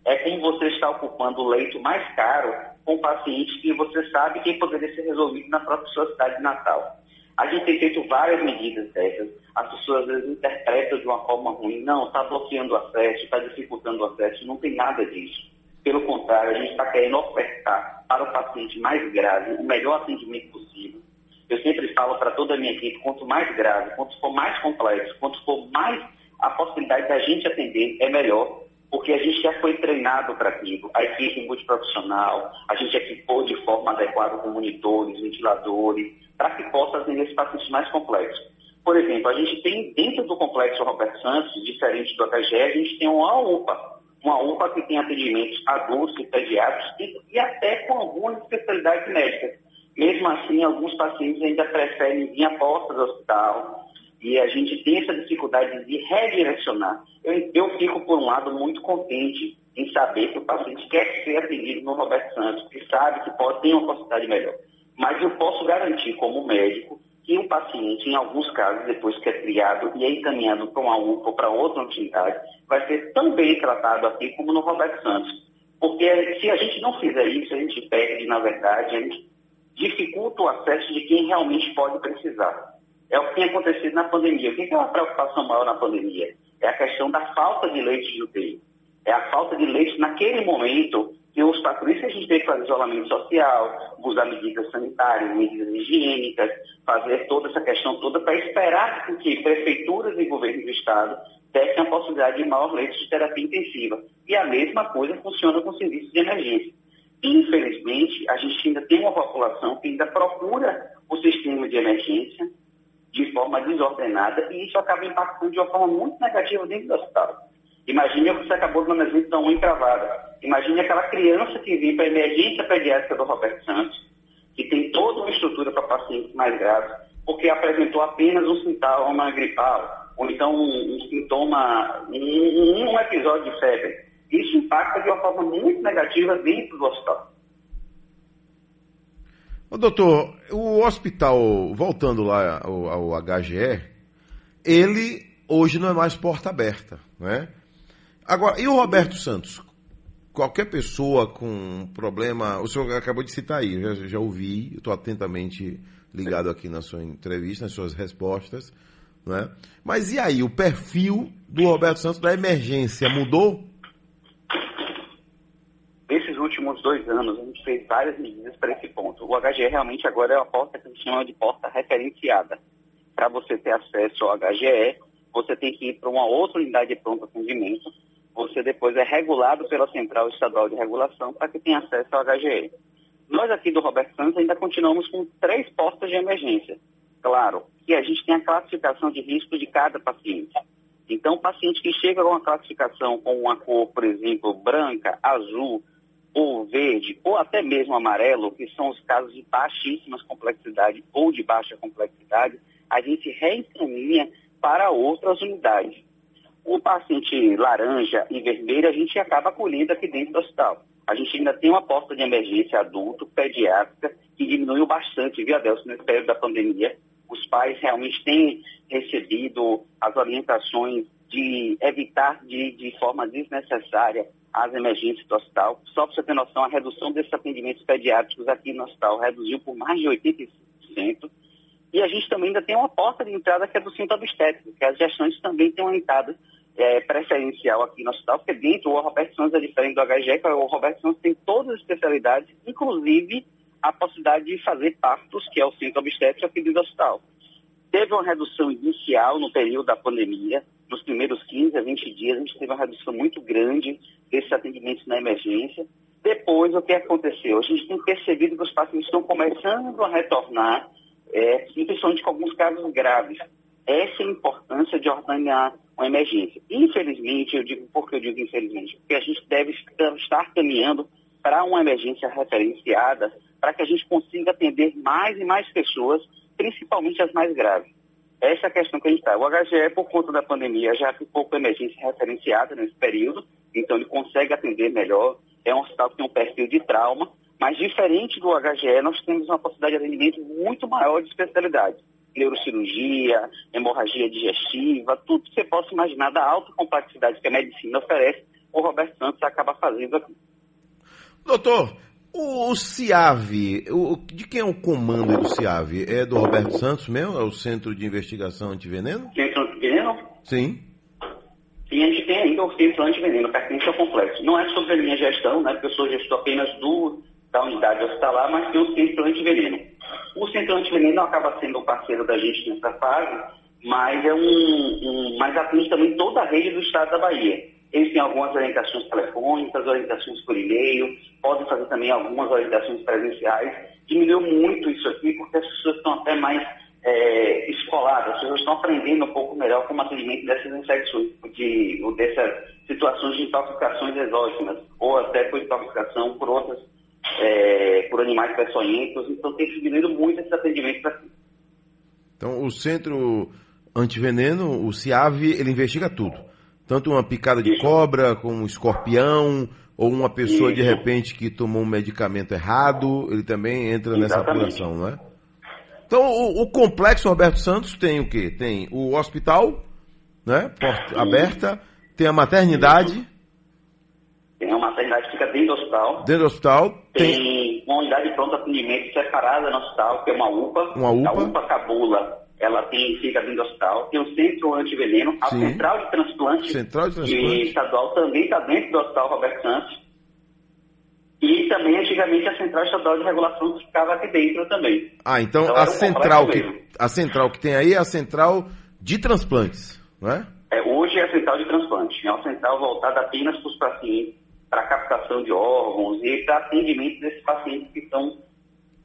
É como você está ocupando o leito mais caro com pacientes que você sabe que poderia ser resolvido na própria sua cidade natal. A gente tem feito várias medidas dessas. As pessoas às vezes interpretam de uma forma ruim. Não, está bloqueando o acesso, está dificultando o acesso. Não tem nada disso. Pelo contrário, a gente está querendo ofertar para o paciente mais grave o melhor atendimento possível. Eu sempre falo para toda a minha equipe, quanto mais grave, quanto for mais complexo, quanto for mais a possibilidade da gente atender, é melhor. Porque a gente já foi treinado para aquilo, a equipe multiprofissional, a gente equipou de forma adequada com monitores, ventiladores, para que possa atender esses pacientes mais complexos. Por exemplo, a gente tem dentro do complexo Roberto Santos, diferente do HGE, a gente tem uma UPA, uma UPA que tem atendimentos adultos e pediátricos e, e até com algumas especialidades médicas. Mesmo assim, alguns pacientes ainda preferem vir à porta do hospital e a gente tem essa dificuldade de redirecionar. Eu, eu fico, por um lado, muito contente em saber que o paciente quer ser atendido no Roberto Santos, que sabe que pode ter uma possibilidade melhor. Mas eu posso garantir, como médico, que o paciente, em alguns casos, depois que é triado e é encaminhado para uma UPA ou para outra unidade, vai ser tão bem tratado aqui como no Roberto Santos. Porque se a gente não fizer isso, a gente perde, na verdade, a gente dificulta o acesso de quem realmente pode precisar. É o que tem acontecido na pandemia. O que é uma preocupação maior na pandemia? É a questão da falta de leite de UTI. É a falta de leite naquele momento que os patrícios a gente tem que fazer isolamento social, usar medidas sanitárias, medidas higiênicas, fazer toda essa questão toda para esperar que prefeituras e governos do Estado dessem a possibilidade de maior leite de terapia intensiva. E a mesma coisa funciona com serviços de emergência. Infelizmente, a gente ainda tem uma população que ainda procura o sistema de emergência de forma desordenada e isso acaba impactando de uma forma muito negativa dentro do hospital. Imagine que você acabou de exemplo da unha encravada. Imagine aquela criança que vem para a emergência pediátrica do Roberto Santos, que tem toda uma estrutura para pacientes mais graves, porque apresentou apenas um sintoma gripal, ou então um, um sintoma, um, um episódio de febre. Isso impacta de uma forma muito negativa dentro do hospital. Ô, doutor, o hospital, voltando lá ao, ao HGE, ele hoje não é mais porta aberta, né? Agora, e o Roberto Santos? Qualquer pessoa com problema, o senhor acabou de citar aí, eu já, já ouvi, estou atentamente ligado aqui na sua entrevista, nas suas respostas, né? Mas e aí, o perfil do Roberto Santos da emergência mudou? Nesses últimos dois anos, a gente fez várias medidas para esse ponto. O HGE realmente agora é uma porta que a gente chama de porta referenciada. Para você ter acesso ao HGE, você tem que ir para uma outra unidade de pronto atendimento, você depois é regulado pela Central Estadual de Regulação para que tenha acesso ao HGE. Nós aqui do Roberto Santos ainda continuamos com três portas de emergência. Claro que a gente tem a classificação de risco de cada paciente. Então, o paciente que chega com uma classificação com uma cor, por exemplo, branca, azul ou verde, ou até mesmo amarelo, que são os casos de baixíssimas complexidade ou de baixa complexidade, a gente reencaminha para outras unidades. O paciente laranja e vermelho a gente acaba acolhendo aqui dentro do hospital. A gente ainda tem uma porta de emergência adulto, pediátrica, que diminuiu bastante, viu, Adelson, nesse período da pandemia. Os pais realmente têm recebido as orientações de evitar de, de forma desnecessária as emergências do hospital. Só para você ter noção, a redução desses atendimentos pediátricos aqui no hospital reduziu por mais de 85%. E a gente também ainda tem uma porta de entrada que é do centro obstétrico, que as gestantes também têm uma entrada é, preferencial aqui no hospital, porque dentro o Roberto Santos é diferente do HGE, que o Roberto Santos tem todas as especialidades, inclusive a possibilidade de fazer partos, que é o centro obstétrico aqui do hospital. Teve uma redução inicial no período da pandemia, nos primeiros 15 a 20 dias, a gente teve uma redução muito grande desses atendimentos na emergência. Depois, o que aconteceu? A gente tem percebido que os pacientes estão começando a retornar é, principalmente com alguns casos graves. Essa é a importância de ordenar uma emergência. Infelizmente, eu digo porque eu digo infelizmente, porque a gente deve estar caminhando para uma emergência referenciada para que a gente consiga atender mais e mais pessoas, principalmente as mais graves. Essa questão que a gente está. O HGE, por conta da pandemia, já ficou com emergência referenciada nesse período, então ele consegue atender melhor. É um hospital que tem um perfil de trauma, mas diferente do HGE, nós temos uma possibilidade de atendimento muito maior de especialidades. Neurocirurgia, hemorragia digestiva, tudo que você possa imaginar da alta complexidade que a medicina oferece, o Roberto Santos acaba fazendo aqui. Doutor, o, o CIAV, o, de quem é o comando do CIAV? É do Roberto Santos mesmo? É o Centro de Investigação Antiveneno? Centro Antiveneno? Sim. Sim, a gente tem ainda o Centro Antiveneno, pertence ao complexo. Não é sobre a minha gestão, né, porque eu sou gestor apenas do da unidade hospitalar, mas tem o centro antiveneno. O centro antiveneno acaba sendo o parceiro da gente nessa fase, mas é um, um mas atende também toda a rede do estado da Bahia. Eles têm algumas orientações telefônicas, orientações por e-mail, podem fazer também algumas orientações presenciais. Diminuiu muito isso aqui porque as pessoas estão até mais é, escoladas, as pessoas estão aprendendo um pouco melhor como atendimento dessas infecções, de, dessas situações de intoxicações exógenas, ou até por intoxicação por outras, é, por animais peçonhentos. Então tem diminuído muito esse atendimento aqui. Então, o centro antiveneno, o CIAV, ele investiga tudo. Tanto uma picada de cobra, como um escorpião, ou uma pessoa de Isso. repente que tomou um medicamento errado, ele também entra nessa Exatamente. apuração, não é? Então, o, o complexo Roberto Santos tem o quê? Tem o hospital, né? Porta aberta, tem a maternidade Tem uma maternidade que fica dentro do hospital. dentro do hospital, tem Tem uma unidade de pronto atendimento separada no hospital, que é uma UPA. Uma UPA. A UPA Cabula, ela tem, fica dentro do hospital. Tem o centro antiveneno, a Sim. central de transplante, Central de transplante. estadual também está dentro do hospital Roberto Santos. E também, antigamente, a central estadual de regulação ficava aqui dentro também. Ah, então, Então, a central que mesmo. a central que tem aí é a central de transplantes, não é? É, hoje é a central de transplante. É uma central voltada apenas para os pacientes, para captação de órgãos e para atendimento desses pacientes que estão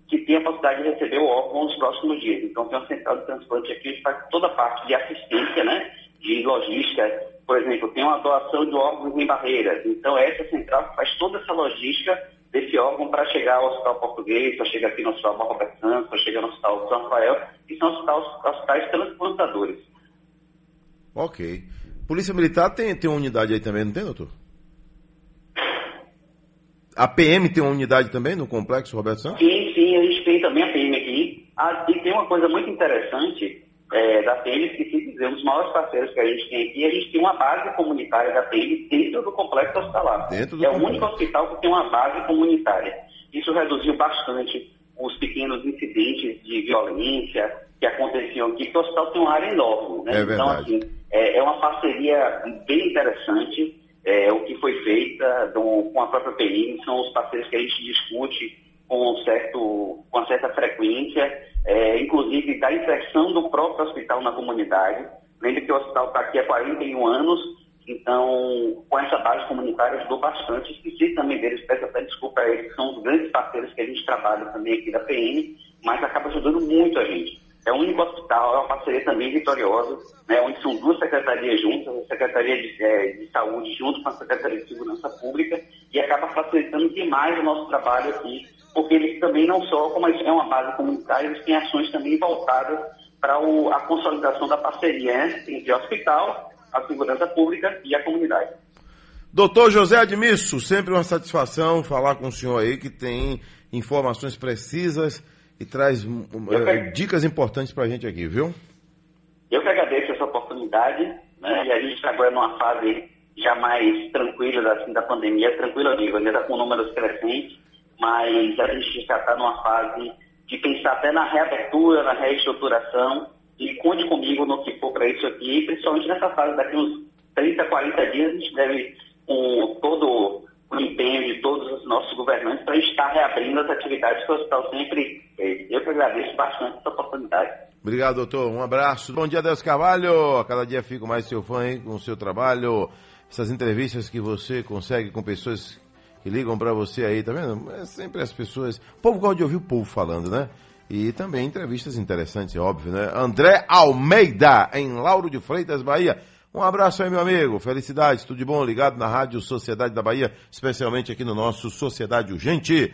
que têm a possibilidade de receber o órgão nos próximos dias. Então, tem uma central de transplante aqui, gente faz toda a parte de assistência, né, de logística. Por exemplo, tem uma doação de órgãos em barreiras. Então, é essa central que faz toda essa logística desse órgão para chegar ao Hospital Português, para chegar aqui no Hospital Roberto Santos, para chegar no Hospital São Rafael, que são hospitais, hospitais transplantadores. Ok. Polícia Militar tem, tem uma unidade aí também, não tem, doutor? A PM tem uma unidade também no complexo Roberto Santos? Sim, sim, a gente tem também a PM aqui. Ah, e tem uma coisa muito interessante é, da PM, esqueci de dizer, um dos maiores parceiros que a gente tem aqui, a gente tem uma base comunitária da PM dentro do complexo hospitalar. Dentro do é o complexo. único hospital que tem uma base comunitária. Isso reduziu bastante os pequenos incidentes de violência que aconteciam aqui, porque o hospital tem uma área enorme. Né? É então, assim, é, é uma parceria bem interessante. É, o que foi feita do- com a própria PM, são os parceiros que a gente discute com, um certo, com certa frequência, é, inclusive da inserção do próprio hospital na comunidade. Lembre que o hospital está aqui há 41 anos, então com essa base comunitária ajudou bastante. Esqueci também deles, peço até desculpa a eles, que são os grandes parceiros que a gente trabalha também aqui da PM, mas acaba ajudando muito a gente. É o único hospital, é uma parceria também vitoriosa, né, onde são duas secretarias juntas, a Secretaria de, eh, de Saúde junto com a Secretaria de Segurança Pública, e acaba facilitando demais o nosso trabalho aqui, porque eles também não só, como é uma base comunitária, eles têm ações também voltadas para o- a consolidação da parceria né, entre o hospital, a segurança pública e a comunidade. Doutor José Admisso, sempre uma satisfação falar com o senhor aí que tem informações precisas e traz eh, dicas importantes pra gente aqui, viu? Eu que agradeço essa oportunidade, né? E a gente está agora numa fase já mais tranquila assim, da pandemia, tranquila eu digo, ainda está com números crescentes, mas a gente já está numa fase de pensar até na reabertura, na reestruturação, e conte comigo no que for para isso aqui, principalmente nessa fase daqui uns 30, 40 dias, a gente deve, com todo o empenho de todos os nossos governantes, para estar reabrindo as atividades que o hospital sempre fez. Eu que agradeço bastante essa oportunidade. Obrigado, doutor. Um abraço. Bom dia, Deus Carvalho. Cada dia fico mais seu fã hein, com o seu trabalho. Essas entrevistas que você consegue com pessoas que ligam pra você aí, tá vendo? É sempre as pessoas. O povo gosta de ouvir o povo falando, né? E também entrevistas interessantes, é óbvio, né? André Almeida, em Lauro de Freitas, Bahia. Um abraço aí, meu amigo. Felicidades, tudo de bom? Ligado na Rádio Sociedade da Bahia, especialmente aqui no nosso Sociedade Urgente.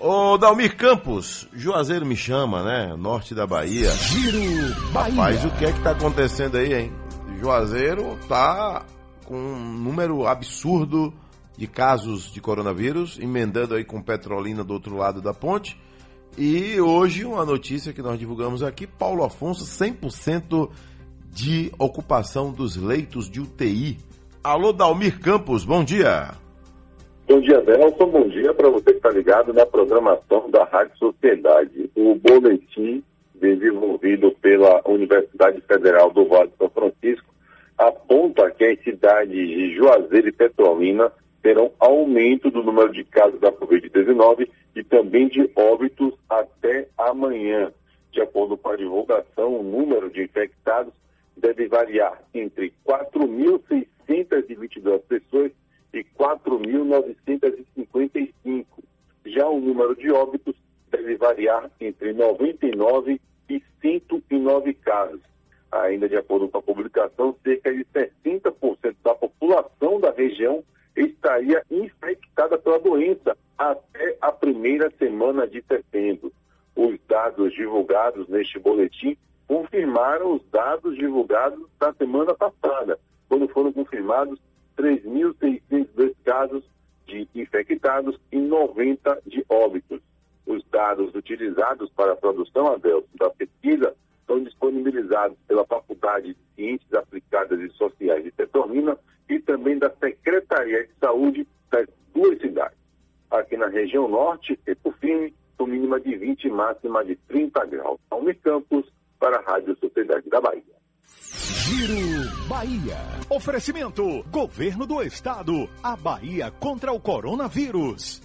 Ô, Dalmir Campos, Juazeiro me chama, né? Norte da Bahia. Giro Bahia. Rapaz, o que é que tá acontecendo aí, hein? Juazeiro tá com um número absurdo de casos de coronavírus, emendando aí com Petrolina do outro lado da ponte. E hoje uma notícia que nós divulgamos aqui, Paulo Afonso, 100% de ocupação dos leitos de UTI. Alô, Dalmir Campos, bom dia. Bom dia, Nelson. Bom dia para você que está ligado na programação da Rádio Sociedade. O boletim desenvolvido pela Universidade Federal do Vale do São Francisco aponta que as cidades de Juazeiro e Petrolina terão aumento do número de casos da Covid-19 e também de óbitos até amanhã. De acordo com a divulgação, o número de infectados deve variar entre 4.622 pessoas e 4.955. Já o número de óbitos deve variar entre 99 e 109 casos. Ainda de acordo com a publicação, cerca de 60% da população da região estaria infectada pela doença até a primeira semana de setembro. Os dados divulgados neste boletim confirmaram os dados divulgados na semana passada, quando foram confirmados 3.602 casos de infectados e 90 de óbitos. Os dados utilizados para a produção, Adelson, da pesquisa são disponibilizados pela Faculdade de Ciências Aplicadas e Sociais de Petrolina e também da Secretaria de Saúde das duas cidades. Aqui na região norte, Epo Firme, com mínima de 20 e máxima de 30 graus. Almir Campos, para a Rádio Sociedade da Bahia. Giro Bahia. Oferecimento: Governo do Estado. A Bahia contra o coronavírus.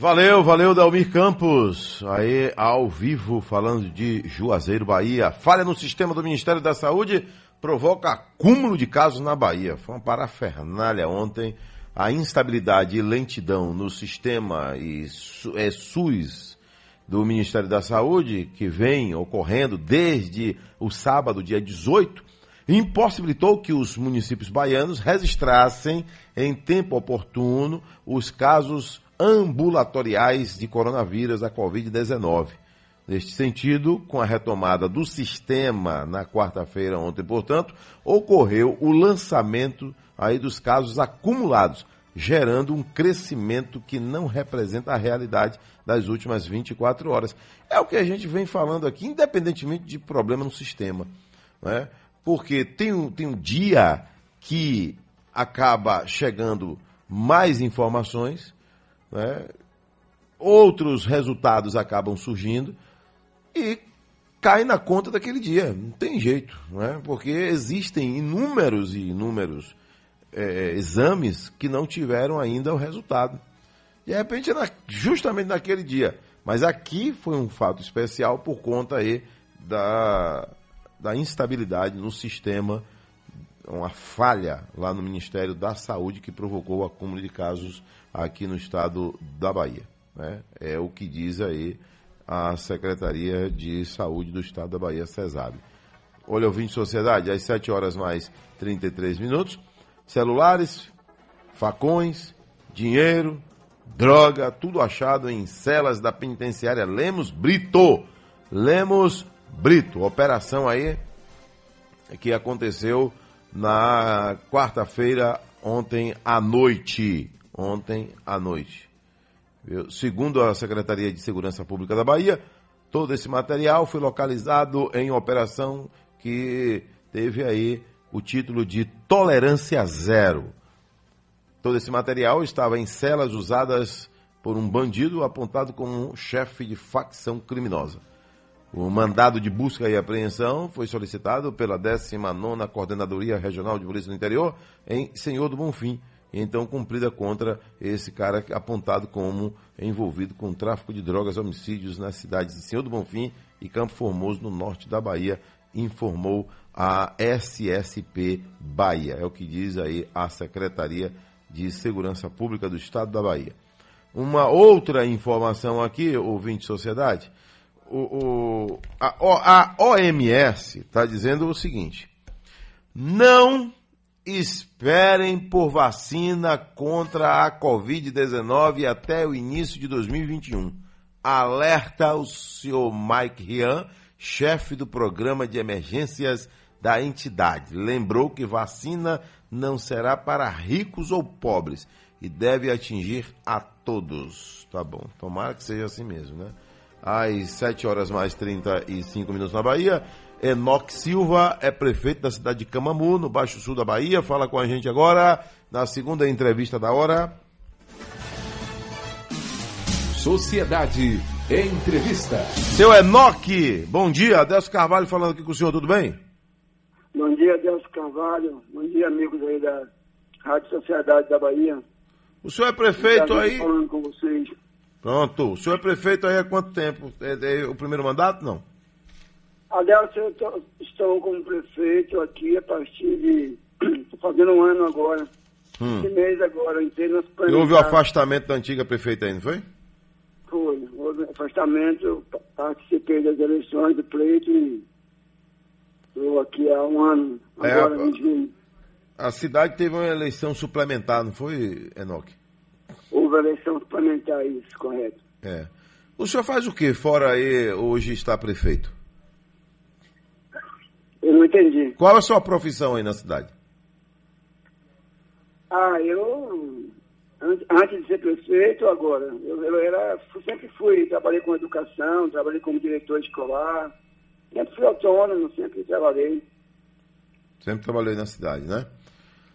Valeu, valeu, Dalmir Campos. Aí, ao vivo, falando de Juazeiro, Bahia. Falha no sistema do Ministério da Saúde provoca acúmulo de casos na Bahia. Foi uma parafernália ontem. A instabilidade e lentidão no sistema e é, SUS do Ministério da Saúde, que vem ocorrendo desde o sábado, dia 18, impossibilitou que os municípios baianos registrassem em tempo oportuno os casos ambulatoriais de coronavírus, a Covid-19. Neste sentido, com a retomada do sistema na quarta-feira ontem, portanto, ocorreu o lançamento aí dos casos acumulados, gerando um crescimento que não representa a realidade das últimas 24 horas. É o que a gente vem falando aqui, independentemente de problema no sistema. Né? Porque tem um, tem um dia que acaba chegando mais informações, né? outros resultados acabam surgindo e cai na conta daquele dia. Não tem jeito, né? porque existem inúmeros e inúmeros é, exames que não tiveram ainda o resultado. De repente, é justamente naquele dia. Mas aqui foi um fato especial por conta aí da, da instabilidade no sistema, uma falha lá no Ministério da Saúde que provocou o acúmulo de casos aqui no estado da Bahia. Né? É o que diz aí a Secretaria de Saúde do estado da Bahia, CESAB. Olha, ouvinte Sociedade, às 7 horas mais 33 minutos. Celulares, facões, dinheiro, droga, tudo achado em celas da penitenciária Lemos Brito. Lemos Brito, operação aí que aconteceu na quarta-feira, ontem à noite ontem à noite. Segundo a Secretaria de Segurança Pública da Bahia, todo esse material foi localizado em operação que teve aí o título de Tolerância Zero. Todo esse material estava em celas usadas por um bandido apontado como um chefe de facção criminosa. O mandado de busca e apreensão foi solicitado pela 19ª Coordenadoria Regional de Polícia do Interior em Senhor do Bonfim, então cumprida contra esse cara apontado como envolvido com tráfico de drogas, homicídios nas cidades de Senhor do Bonfim e Campo Formoso, no norte da Bahia, informou a SSP Bahia. É o que diz aí a Secretaria de Segurança Pública do Estado da Bahia. Uma outra informação aqui, ouvinte sociedade, o, o a, a OMS está dizendo o seguinte: não esperem por vacina contra a Covid-19 até o início de 2021. Alerta o senhor Mike Rian, chefe do programa de emergências da entidade. Lembrou que vacina não será para ricos ou pobres e deve atingir a todos. Tá bom, tomara que seja assim mesmo, né? Às 7 horas mais 35 minutos na Bahia. Enoque Silva é prefeito da cidade de Camamu, no Baixo Sul da Bahia. Fala com a gente agora na segunda entrevista da hora. Sociedade Entrevista. Seu Enoque, bom dia. Adelso Carvalho falando aqui com o senhor, tudo bem? Bom dia, Adelso Carvalho. Bom dia, amigos aí da Rádio Sociedade da Bahia. O senhor é prefeito aí? Falando com vocês. Pronto. O senhor é prefeito aí há quanto tempo? É, é o primeiro mandato, não? Adelson, eu tô- estou como prefeito aqui a partir de. Estou fazendo um ano agora. Hum. Esse mês agora, entrei nos E houve o afastamento da antiga prefeita não foi? Foi. Houve afastamento, eu participei das eleições do pleito e estou aqui há um ano, É, agora a- em junho. A cidade teve uma eleição suplementar, não foi, Enoque? Houve eleição suplementar, isso, correto. É. O senhor faz o que fora aí hoje está prefeito? Eu não entendi. Qual é a sua profissão aí na cidade? Ah, eu, an- antes de ser prefeito, agora, eu, eu era, sempre fui, trabalhei com educação, trabalhei como diretor escolar, sempre fui autônomo, sempre trabalhei. Sempre trabalhei na cidade, né?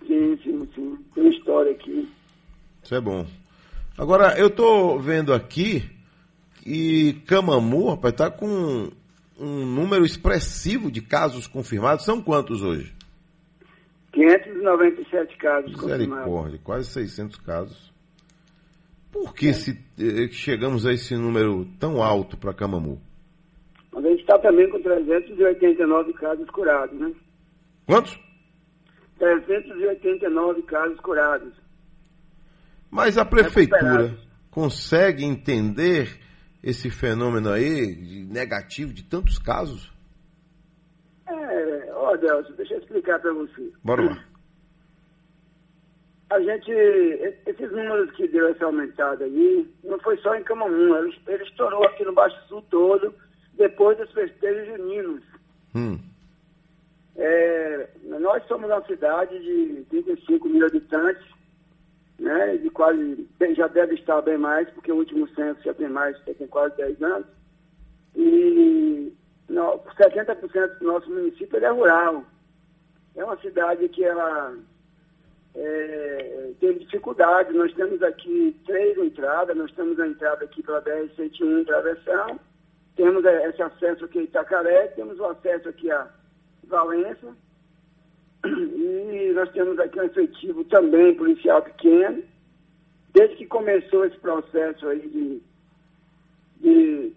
Sim, sim, sim. Tem história aqui. Isso é bom. Agora, eu tô vendo aqui que Camamu, rapaz, tá com um número expressivo de casos confirmados. São quantos hoje? 597 casos confirmados. Misericórdia, quase 600 casos. Por que se, eh, chegamos a esse número tão alto para Camamu? Mas a gente está também com 389 casos curados, né? Quantos? 389 casos curados. Mas a prefeitura consegue entender esse fenômeno aí de negativo de tantos casos? É, ó, Delcio, deixa eu explicar para você. Bora lá. A gente, esses números que deu essa aumentada aí, não foi só em Camamu, ele, ele estourou aqui no Baixo Sul todo, depois dos festejos juninos. Hum. É, nós somos uma cidade de 35 mil habitantes, né, de quase, já deve estar bem mais, porque o último censo já tem mais, já tem quase 10 anos. E no, 70% do nosso município é rural. É uma cidade que ela é, tem dificuldade. Nós temos aqui três entradas, nós temos a entrada aqui pela BR-101 Travessão, temos eh, esse acesso aqui a Itacaré, temos o acesso aqui a Valença, e nós temos aqui um efetivo também policial pequeno. Desde que começou esse processo aí de, de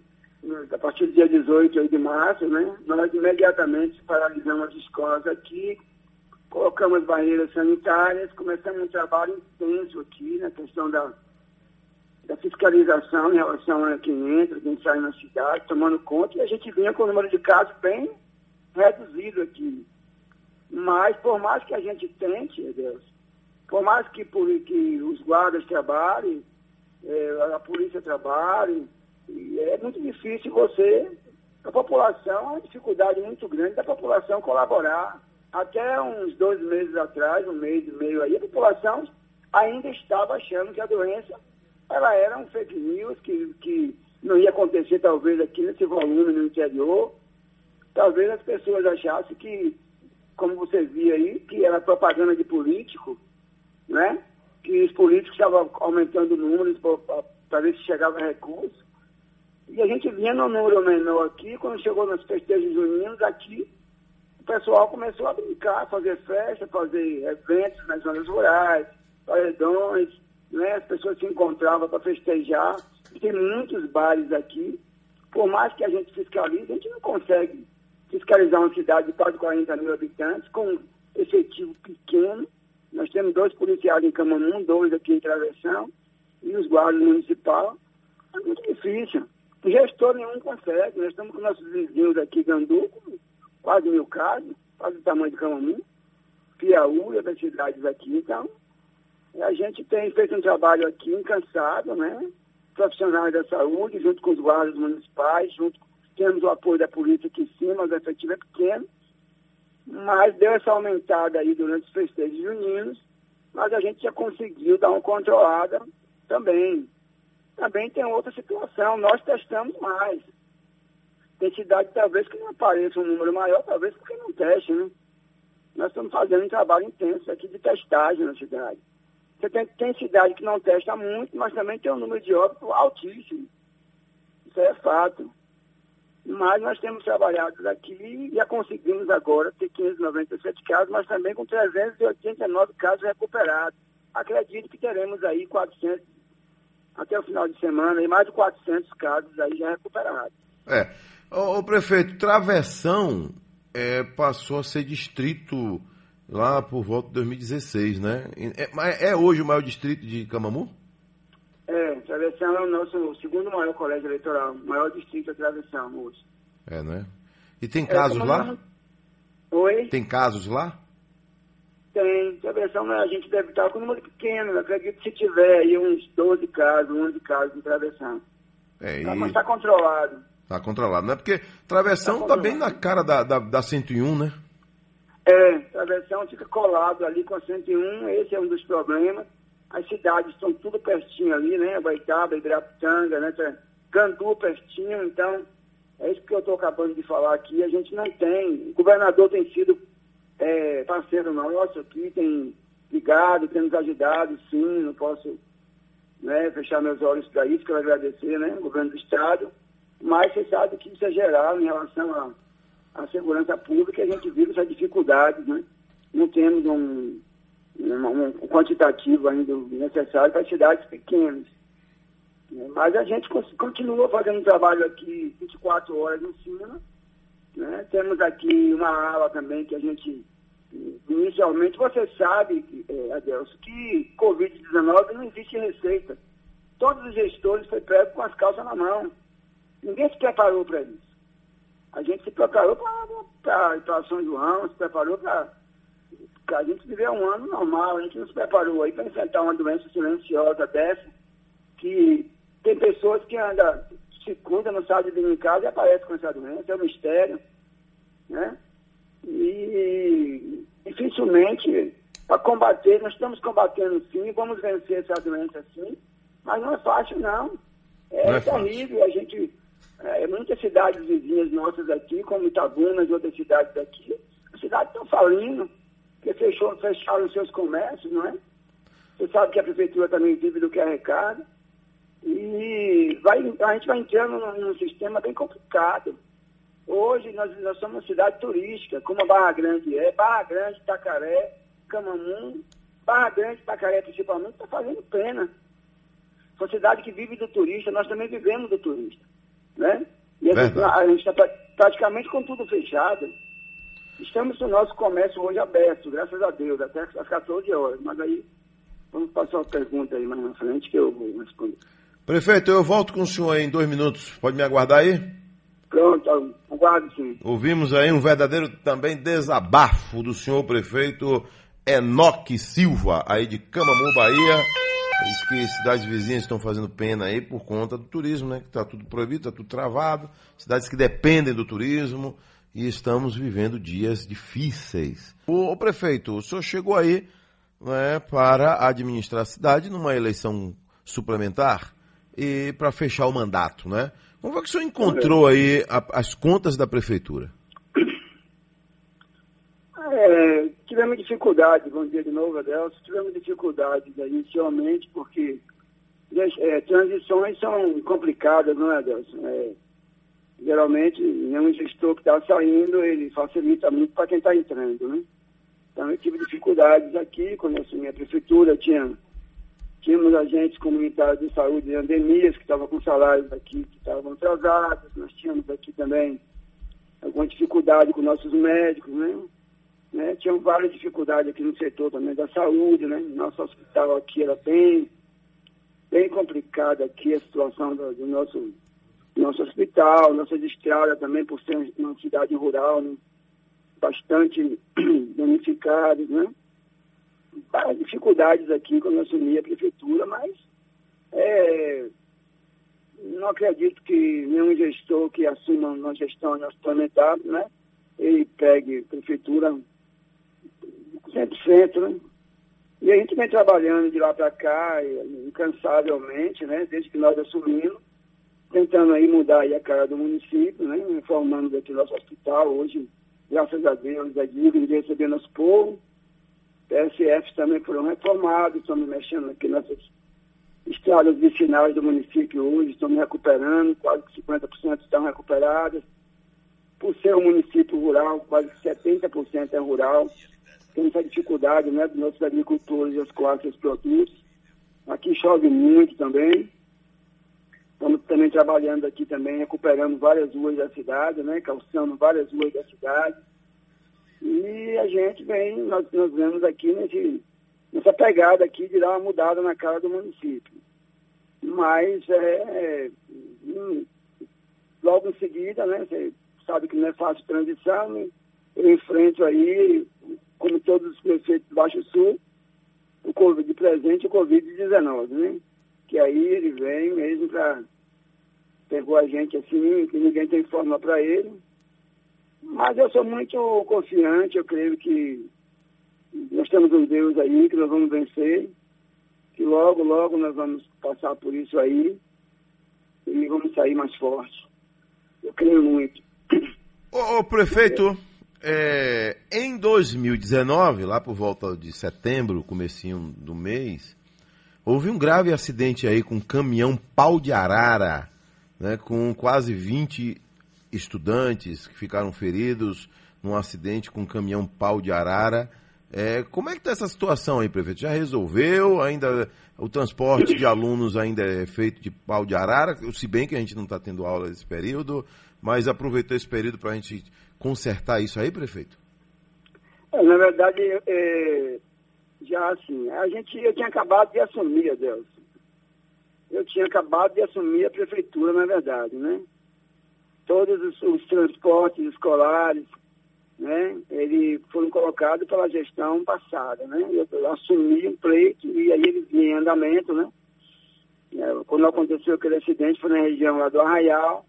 a partir do dia 18 aí de março, né, nós imediatamente paralisamos as escolas aqui, colocamos barreiras sanitárias, começamos um trabalho intenso aqui na questão da, da fiscalização em relação a quem entra, quem sai na cidade, tomando conta, e a gente vinha com o número de casos bem reduzido aqui. Mas, por mais que a gente tente, Deus, por mais que, por, que os guardas trabalhem, eh, a polícia trabalhe, é muito difícil você, a população, é uma dificuldade muito grande da população colaborar. Até uns dois meses atrás, um mês e meio aí, a população ainda estava achando que a doença ela era um fake news, que, que não ia acontecer talvez aqui nesse volume no interior. Talvez as pessoas achassem que, como você via aí, que era propaganda de político, né? Que os políticos estavam aumentando números para ver se chegava recurso. E a gente vinha no número menor aqui, quando chegou nos festejos juninos aqui, o pessoal começou a brincar, fazer festa, fazer eventos nas zonas rurais, paredões, né? As pessoas se encontravam para festejar. E tem muitos bares aqui. Por mais que a gente fiscalize, a gente não consegue fiscalizar uma cidade de quase 40 mil habitantes com efetivo pequeno. Nós temos dois policiais em Camamu, dois aqui em Travessão, e os guardas municipais. É muito difícil. Gestor nenhum consegue. Nós estamos com nossos vizinhos aqui, Gandu, com quase mil casos, quase o tamanho de Camamu, Piauí e outras cidades aqui. Então, a gente tem feito um trabalho aqui incansado, né? Profissionais da saúde, junto com os guardas municipais, junto temos o apoio da polícia aqui em cima, mas o efetivo é pequeno. Mas deu essa aumentada aí durante os festejos juninos, mas a gente já conseguiu dar uma controlada também. Também tem outra situação, nós testamos mais. Tem cidade talvez que não apareça um número maior, talvez porque não teste, né? Nós estamos fazendo um trabalho intenso aqui de testagem na cidade. Você tem, tem cidade que não testa muito, mas também tem um número de óbito altíssimo. Isso é fato. Mas nós temos trabalhado aqui e já conseguimos agora ter 597 casos, mas também com 389 casos recuperados. Acredito que teremos aí 400, até o final de semana, e mais de 400 casos aí já recuperados. É. Ô, ô, prefeito, Travessão é, passou a ser distrito lá por volta de 2016, né? É, é hoje o maior distrito de Camamu? É, Travessão é o nosso segundo maior colégio eleitoral, o maior distrito é Travessão hoje. É, né? E tem É, casos como lá? não- Oi? Tem casos lá? Tem, Travessão a gente deve estar com um número pequeno, acredito que se tiver aí uns 12 casos, 11 casos em Travessão. É, Tá, e mas está controlado. tá controlado, né? Porque Travessão tá bem na cara da, da, da 101, né? É, Travessão fica colado ali com a 101, esse é um dos problemas. As cidades estão tudo pertinho ali, né? Baitaba, Ibirapitanga, né? Gandu pertinho, então é isso que eu estou acabando de falar aqui. A gente não tem. O governador tem sido é, parceiro nosso aqui, tem ligado, tem nos ajudado, sim, não posso né, fechar meus olhos para isso, quero agradecer, né? O governo do Estado. Mas você sabe que isso é geral em relação à segurança pública, a gente vive essas dificuldades, né? Não temos um, um, quantitativo ainda necessário para cidades pequenas. né? Mas a gente continua fazendo trabalho aqui 24 horas em cima. Né? Temos aqui uma ala também que a gente, inicialmente, você sabe, eh, Adelso, que Covid-19 não existe receita. Todos os gestores foi pego com as calças na mão. Ninguém se preparou para isso. A gente se preparou para São João, se preparou para a gente viver um ano normal, a gente não se preparou aí para enfrentar uma doença silenciosa dessa, que tem pessoas que andam, se cuidam, não sabem de vir em casa e aparecem com essa doença, é um mistério, né? E dificilmente, para combater, nós estamos combatendo sim, vamos vencer essa doença sim, mas não é fácil não. É, Não é fácil. terrível, a gente, é, muitas cidades vizinhas nossas aqui, como Itabuna e outras cidades daqui, as cidades estão falindo, porque fechou, fecharam os seus comércios, não é? Você sabe que a prefeitura também vive do que arrecada. E vai, a gente vai entrando num, num sistema bem complicado. Hoje nós, nós somos uma cidade turística, como a Barra Grande é. Barra Grande, Itacaré, Camamu, Barra Grande, Itacaré principalmente, está fazendo pena. Uma cidade que vive do turista, nós também vivemos do turista. Né? E a gente- está pra- praticamente com tudo fechado. Estamos com o nosso comércio hoje aberto, graças a Deus, até às 14 horas. Mas aí, vamos passar uma pergunta aí mais na frente que eu vou responder. Prefeito, eu volto com o senhor aí em dois minutos. Pode me aguardar aí? Pronto, aguardo sim. Ouvimos aí um verdadeiro também desabafo do senhor prefeito Enoque Silva, aí de Camamu, Bahia. Diz que cidades vizinhas estão fazendo pena aí por conta do turismo, né? Que está tudo proibido, está tudo travado. Cidades que dependem do turismo e estamos vivendo dias difíceis. O, prefeito, o senhor chegou aí né, para administrar a cidade numa eleição suplementar e para fechar o mandato, né? Como foi que o senhor encontrou aí a- as contas da prefeitura? É, tivemos dificuldades, bom dia de novo, Adelso, tivemos dificuldades inicialmente, porque é, transições são complicadas, não é, Adelso? É, geralmente, nenhum gestor que está saindo, ele facilita muito para quem está entrando, né? Então, eu tive dificuldades aqui, quando eu assumi a prefeitura, tinha, tínhamos agentes comunitários de saúde de endemias que estavam com salários aqui que estavam atrasados, nós tínhamos aqui também alguma dificuldade com nossos médicos, né? né? Tinham várias dificuldades aqui no setor também da saúde, né? Nosso hospital aqui era bem, bem complicada aqui a situação do, do nosso, nosso hospital, nossa estrada também por ser uma cidade rural, né? bastante danificados, né? Várias dificuldades aqui quando eu assumi a prefeitura, mas é, não acredito que nenhum gestor que assuma uma gestão suplementar, né? Ele pegue prefeitura 100%, né? E a gente vem trabalhando de lá para cá, incansavelmente, né? Desde que nós assumimos, tentando aí mudar aí a cara do município, né? Reformando aqui nosso hospital. Hoje, graças a Deus, é digno de receber nosso povo. PSFs também foram reformados, estamos mexendo aqui nessas estradas vicinais do município hoje, estamos recuperando, quase que 50% estão recuperadas. Por ser um município rural, quase que 70% é rural, temos essa dificuldade né, dos nossos agricultores escoar seus produtos. Aqui chove muito também. Estamos também trabalhando aqui também, recuperando várias ruas da cidade, né? Calçando várias ruas da cidade. E a gente vem, nós, nós vemos aqui nesse, nessa pegada aqui de dar uma mudada na cara do município. Mas é, é, hum, logo em seguida, né? Você sabe que não é fácil transição, né? eu enfrento aí, como todos os prefeitos do Baixo Sul, o Covid presente e o Covid-19, né? Que aí ele vem mesmo para pegou a gente assim, que ninguém tem forma para ele. Mas eu sou muito confiante, eu creio que nós temos um Deus aí, que nós vamos vencer, que logo, logo nós vamos passar por isso aí e vamos sair mais fortes. Eu creio muito. Ô, ô, prefeito, é, em 2019, lá por volta de setembro, comecinho do mês, houve um grave acidente aí com um caminhão pau de arara, né, com quase 20 estudantes que ficaram feridos num acidente com um caminhão pau de arara. É, como é que está essa situação aí, prefeito? Já resolveu? Ainda o transporte de alunos ainda é feito de pau de arara, se bem que a gente não está tendo aula nesse período, mas aproveitou esse período para a gente consertar isso aí, prefeito? É, na verdade, é, já assim, a gente, eu tinha acabado de assumir, Adelson. Eu tinha acabado de assumir a prefeitura, na verdade, né? Todos os, os transportes escolares, né? Eles foram colocados pela gestão passada, né? Eu, eu assumi um pleito e aí eles em andamento, né? É, quando aconteceu aquele acidente foi na região lá do Arraial,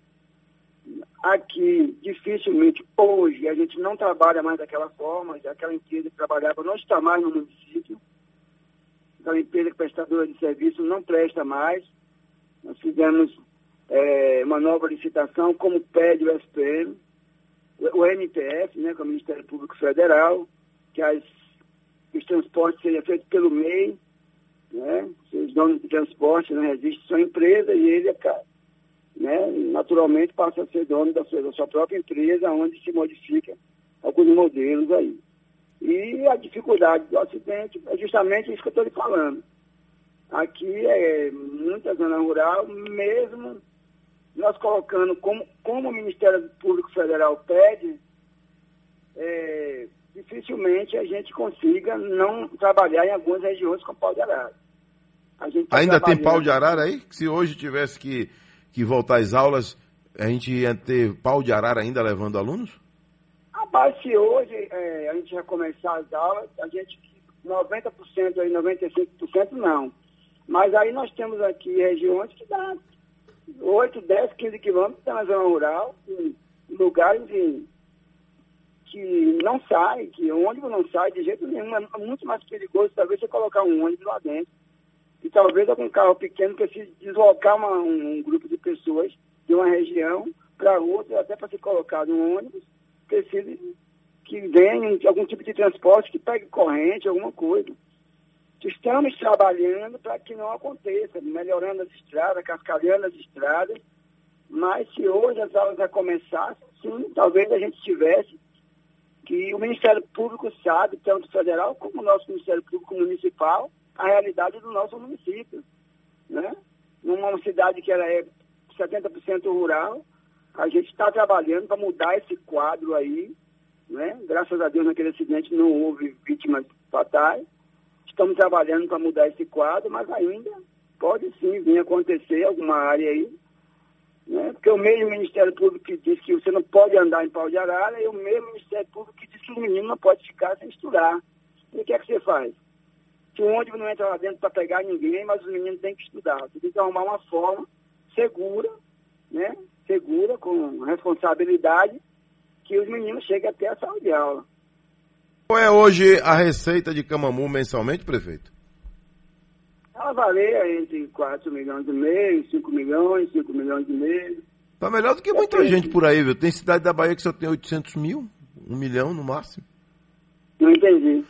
aqui, dificilmente, hoje, a gente não trabalha mais daquela forma, aquela empresa que trabalhava não está mais no município, aquela empresa prestadora de serviço não presta mais. Nós fizemos é, uma nova licitação, como pede o SPM, o MPF, né, que é o Ministério Público Federal, que as, os transportes seriam feitos pelo MEI, né, os donos de transporte não existem, são empresas e ele né, naturalmente passa a ser dono da sua, da sua própria empresa, onde se modifica alguns modelos aí. E a dificuldade do acidente é justamente isso que eu estou lhe falando. Aqui é muita zona rural, mesmo nós colocando como, como o Ministério Público Federal pede, é, dificilmente a gente consiga não trabalhar em algumas regiões com pau de arara. Tá Ainda tem pau de arara aí? Se hoje tivesse que que voltar às aulas, a gente ia ter pau de arara ainda levando alunos? Rapaz, se hoje é, a gente já começar as aulas, a gente 90% aí, 95% não. Mas aí nós temos aqui regiões que dá 8, 10, 15 quilômetros na zona rural, em lugares em, que não sai, que o ônibus não sai de jeito nenhum. É muito mais perigoso talvez você colocar um ônibus lá dentro e talvez algum carro pequeno precise deslocar uma, um, um, grupo de pessoas de uma região para outra, até para ser colocado um ônibus, precise que venha algum tipo de transporte que pegue corrente, alguma coisa. Estamos trabalhando para que não aconteça, melhorando as estradas, cascalhando as estradas, mas se hoje as aulas já começassem, sim, talvez a gente tivesse que o Ministério Público sabe, tanto federal como o nosso Ministério Público Municipal, a realidade do nosso município. Né? Numa cidade que ela é 70% rural, a gente está trabalhando para mudar esse quadro aí. Né? Graças a Deus, naquele acidente não houve vítimas fatais. Estamos trabalhando para mudar esse quadro, mas ainda pode sim vir acontecer alguma área aí. Né? Porque o mesmo Ministério Público que diz que você não pode andar em pau de arara e o mesmo Ministério Público que diz que o menino não pode ficar sem estudar. E o que é que você faz? Que o ônibus não entra lá dentro para pegar ninguém, mas os meninos têm que estudar. Você tem que arrumar uma forma segura, né? Segura, com responsabilidade, que os meninos cheguem até a sala de aula. Qual é hoje a receita de Camamu mensalmente, prefeito? Ela varia entre 4 milhões e meio, 5 milhões, 5 milhões e meio. Tá melhor do que muita gente por aí, viu? Tem cidade da Bahia que só tem 800 mil, 1 milhão no máximo. Não entendi.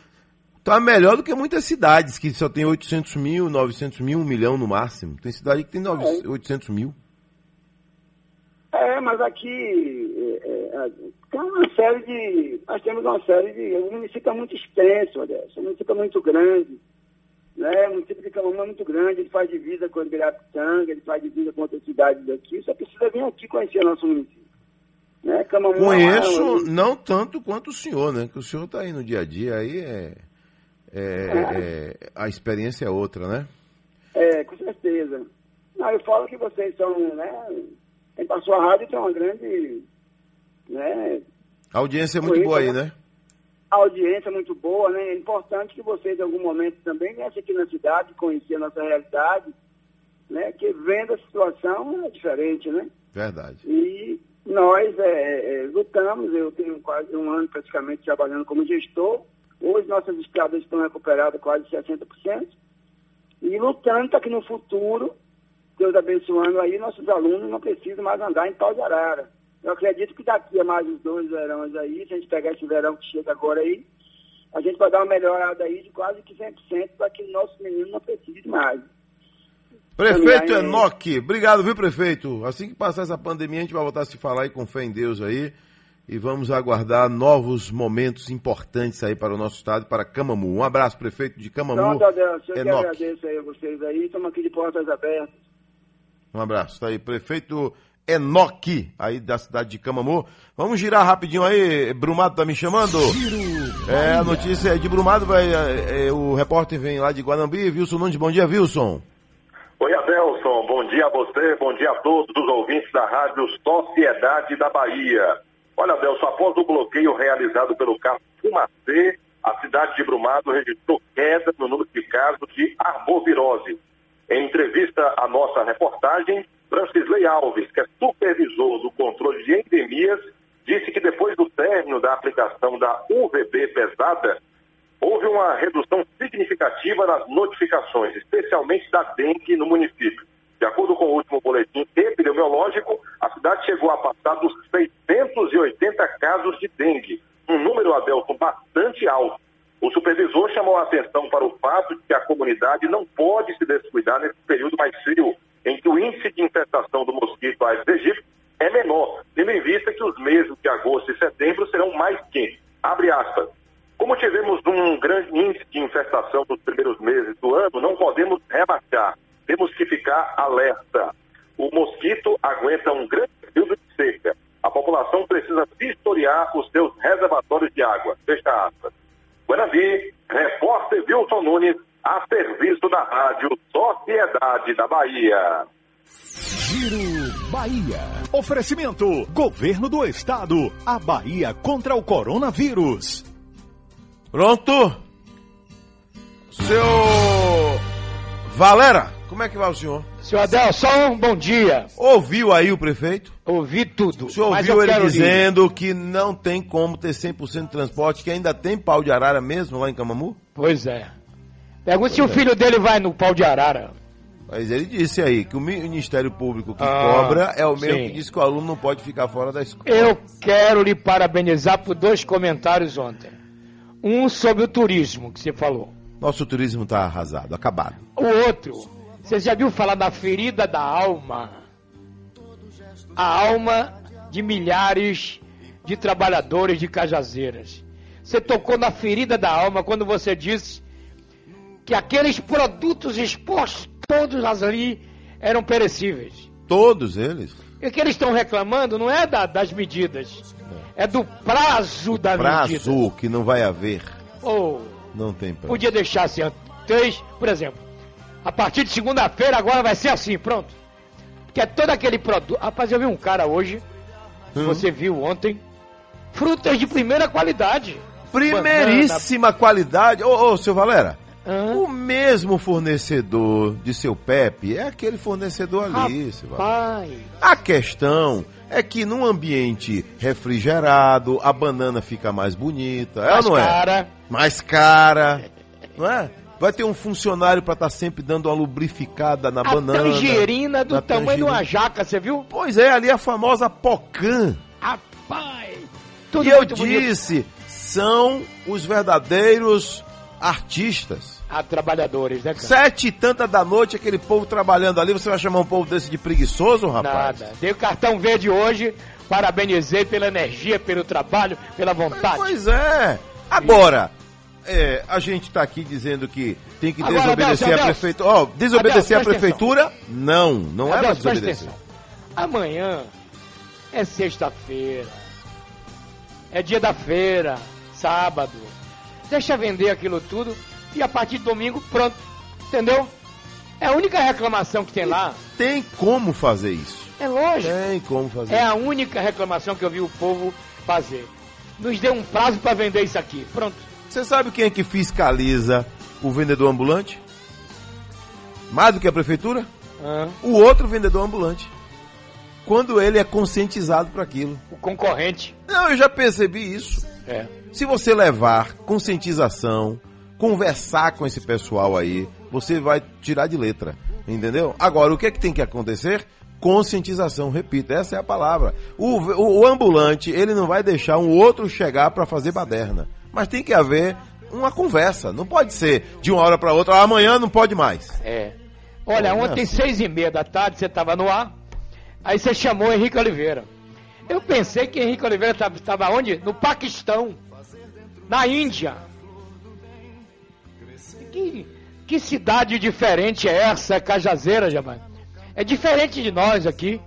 Tá melhor do que muitas cidades que só tem 800 mil, 900 mil, 1 milhão no máximo. Tem cidade que tem 900, é. 800 mil. É, mas aqui é, é, tem uma série de. Nós temos uma série de. O município é muito extenso, Adesso, o município é muito grande. Né? O município de Camamu é muito grande, ele faz divisa com o Ibirapitanga, ele faz divisa com outras cidades daqui. Só precisa vir aqui conhecer nosso município. Né? Camamu é Conheço, não tanto quanto o senhor, né? Que o senhor está aí no dia a dia, aí é, é- é- a experiência é outra, né? É, com certeza. Não, eu falo que vocês são, né? Quem passou a rádio tem uma grande né, A audiência é muito boa aí, né? audiência muito boa, né? É importante que vocês, em algum momento, também viessem aqui na cidade, conhecer a nossa realidade, né? Que vendo a situação é diferente, né? Verdade. E nós é, é, lutamos, eu tenho quase um ano praticamente trabalhando como gestor. Hoje nossas estradas estão recuperadas quase 60%. E lutando para que no futuro, Deus abençoando aí, nossos alunos não precisam mais andar em pau de arara. Eu acredito que daqui a mais uns dois verões aí, se a gente pegar esse verão que chega agora aí, a gente vai dar uma melhorada aí de quase que 100% para que nossos meninos não precisem mais. Prefeito Enoque, obrigado, viu, prefeito? Assim que passar essa pandemia, a gente vai voltar a se falar aí com fé em Deus aí. E vamos aguardar novos momentos importantes aí para o nosso estado e para Camamu. Um abraço, prefeito de Camamu. Pronto, Adelson, eu que Enoque. agradeço aí a vocês aí, estamos aqui de portas abertas. Um abraço. Tá aí, prefeito Enoque, aí da cidade de Camamu. Vamos girar rapidinho aí. Brumado tá me chamando? É, a notícia é de Brumado, vai, é, é, o repórter vem lá de Guanambi. Wilson Nunes, bom dia, Wilson. Oi, Adelson. Bom dia a você, bom dia a todos os ouvintes da Rádio Sociedade da Bahia. Olha, Adelson, após o bloqueio realizado pelo caso Fumacê, a cidade de Brumado registrou queda no número de casos de arbovirose. Em entrevista à nossa reportagem, Francisley Alves, que é supervisor do controle de endemias, disse que depois do término da aplicação da UVB pesada, houve uma redução significativa nas notificações, especialmente da dengue no município. De acordo com o último boletim epidemiológico, a cidade chegou a passar dos 680 casos de dengue, um número, Adelson, bastante alto. O supervisor chamou a atenção para o fato de que a comunidade não pode se descuidar nesse período mais frio, em que o índice de infestação do mosquito Aedes aegypti é menor, tendo em vista que os meses de agosto e setembro serão mais quentes. Abre aspas. Como tivemos um grande índice de infestação nos primeiros meses do ano, não podemos rebaixar. Temos que ficar alerta. O mosquito aguenta um grande período de seca. A população precisa vistoriar os seus reservatórios de água. Fecha aspas. Guanabi, repórter Wilson Nunes, a serviço da Rádio Sociedade da Bahia. Giro Bahia. Oferecimento: Governo do Estado. A Bahia contra o coronavírus. Pronto? Seu Valera, como é que vai o senhor? Senhor Adelson, bom dia. Ouviu aí o prefeito? Ouvi tudo. O senhor ouviu ele dizendo que não tem como ter 100% de transporte, que ainda tem pau de arara mesmo lá em Camamu? Pois é. Pergunta se o filho dele vai no pau de arara. Mas ele disse aí que o Ministério Público que Ah, cobra é o mesmo sim. que diz que o aluno não pode ficar fora da escola. Eu quero lhe parabenizar por dois comentários ontem. Um sobre o turismo que você falou. Nosso turismo está arrasado, acabado. O outro, você já viu falar da ferida da alma? A alma de milhares de trabalhadores de Cajazeiras. Você tocou na ferida da alma quando você disse que aqueles produtos expostos todos ali eram perecíveis. Todos eles. E o que eles estão reclamando não é da- das medidas, é do prazo da medida. Prazo que não vai haver. Oh, Não tem prazo. podia deixar assim, três, por exemplo. A partir de segunda-feira agora vai ser assim, pronto. Porque é todo aquele produto. Rapaz, eu vi um cara hoje, Hum. você viu ontem, frutas de primeira qualidade. Primeiríssima qualidade. Ô, ô, seu Valera, o mesmo fornecedor de seu Pepe é aquele fornecedor ali, seu Valera. A questão é que num ambiente refrigerado, a banana fica mais bonita. É Mais ou não é? cara. Mais cara. Não é? Vai ter um funcionário para estar sempre dando uma lubrificada na A banana. tangerina do tamanho de uma tangerina. jaca, você viu? Pois é, ali a famosa Pocan. Rapaz! e eu muito bonito. disse, são os verdadeiros artistas. A trabalhadores, né, cara? Sete e tanta da noite, aquele povo trabalhando ali, você vai chamar um povo desse de preguiçoso, rapaz? Nada. Dei o cartão verde hoje, parabenizei pela energia, pelo trabalho, pela vontade. Pois é. Agora, é, a gente está aqui dizendo que tem que Agora, desobedecer Adelson, a prefeitura. Ó, desobedecer Adelson, a prefeitura? Não, não é pra Adelson, presta desobedecer. atenção. Amanhã é sexta-feira. É dia da feira, sábado. Deixa vender aquilo tudo e a partir de domingo, pronto. Entendeu? É a única reclamação que tem lá. Tem como fazer isso. É lógico. Tem como fazer É a única reclamação que eu vi o povo fazer. Nos dê um prazo para vender isso aqui. Pronto. Você sabe quem é que fiscaliza o vendedor ambulante? Mais do que a prefeitura? Ah, O outro vendedor ambulante. Quando ele é conscientizado para aquilo. o concorrente. Não, eu já percebi isso. É. Se você levar conscientização, conversar com esse pessoal aí, você vai tirar de letra, entendeu? Agora, o que é que tem que acontecer? Conscientização, repito, essa é a palavra. O, o- o ambulante, ele não vai deixar um outro chegar para fazer baderna. Mas tem que haver uma conversa. Não pode ser de uma hora para outra, "Ah, amanhã não pode mais. É. Olha, Não é ontem, assim. seis e meia da tarde, você estava no ar, aí você chamou Henrique Oliveira. Eu pensei que Henrique Oliveira estava onde? No Paquistão, na Índia. Que, que cidade diferente é essa, Cajazeira, Jamai? É diferente de nós aqui.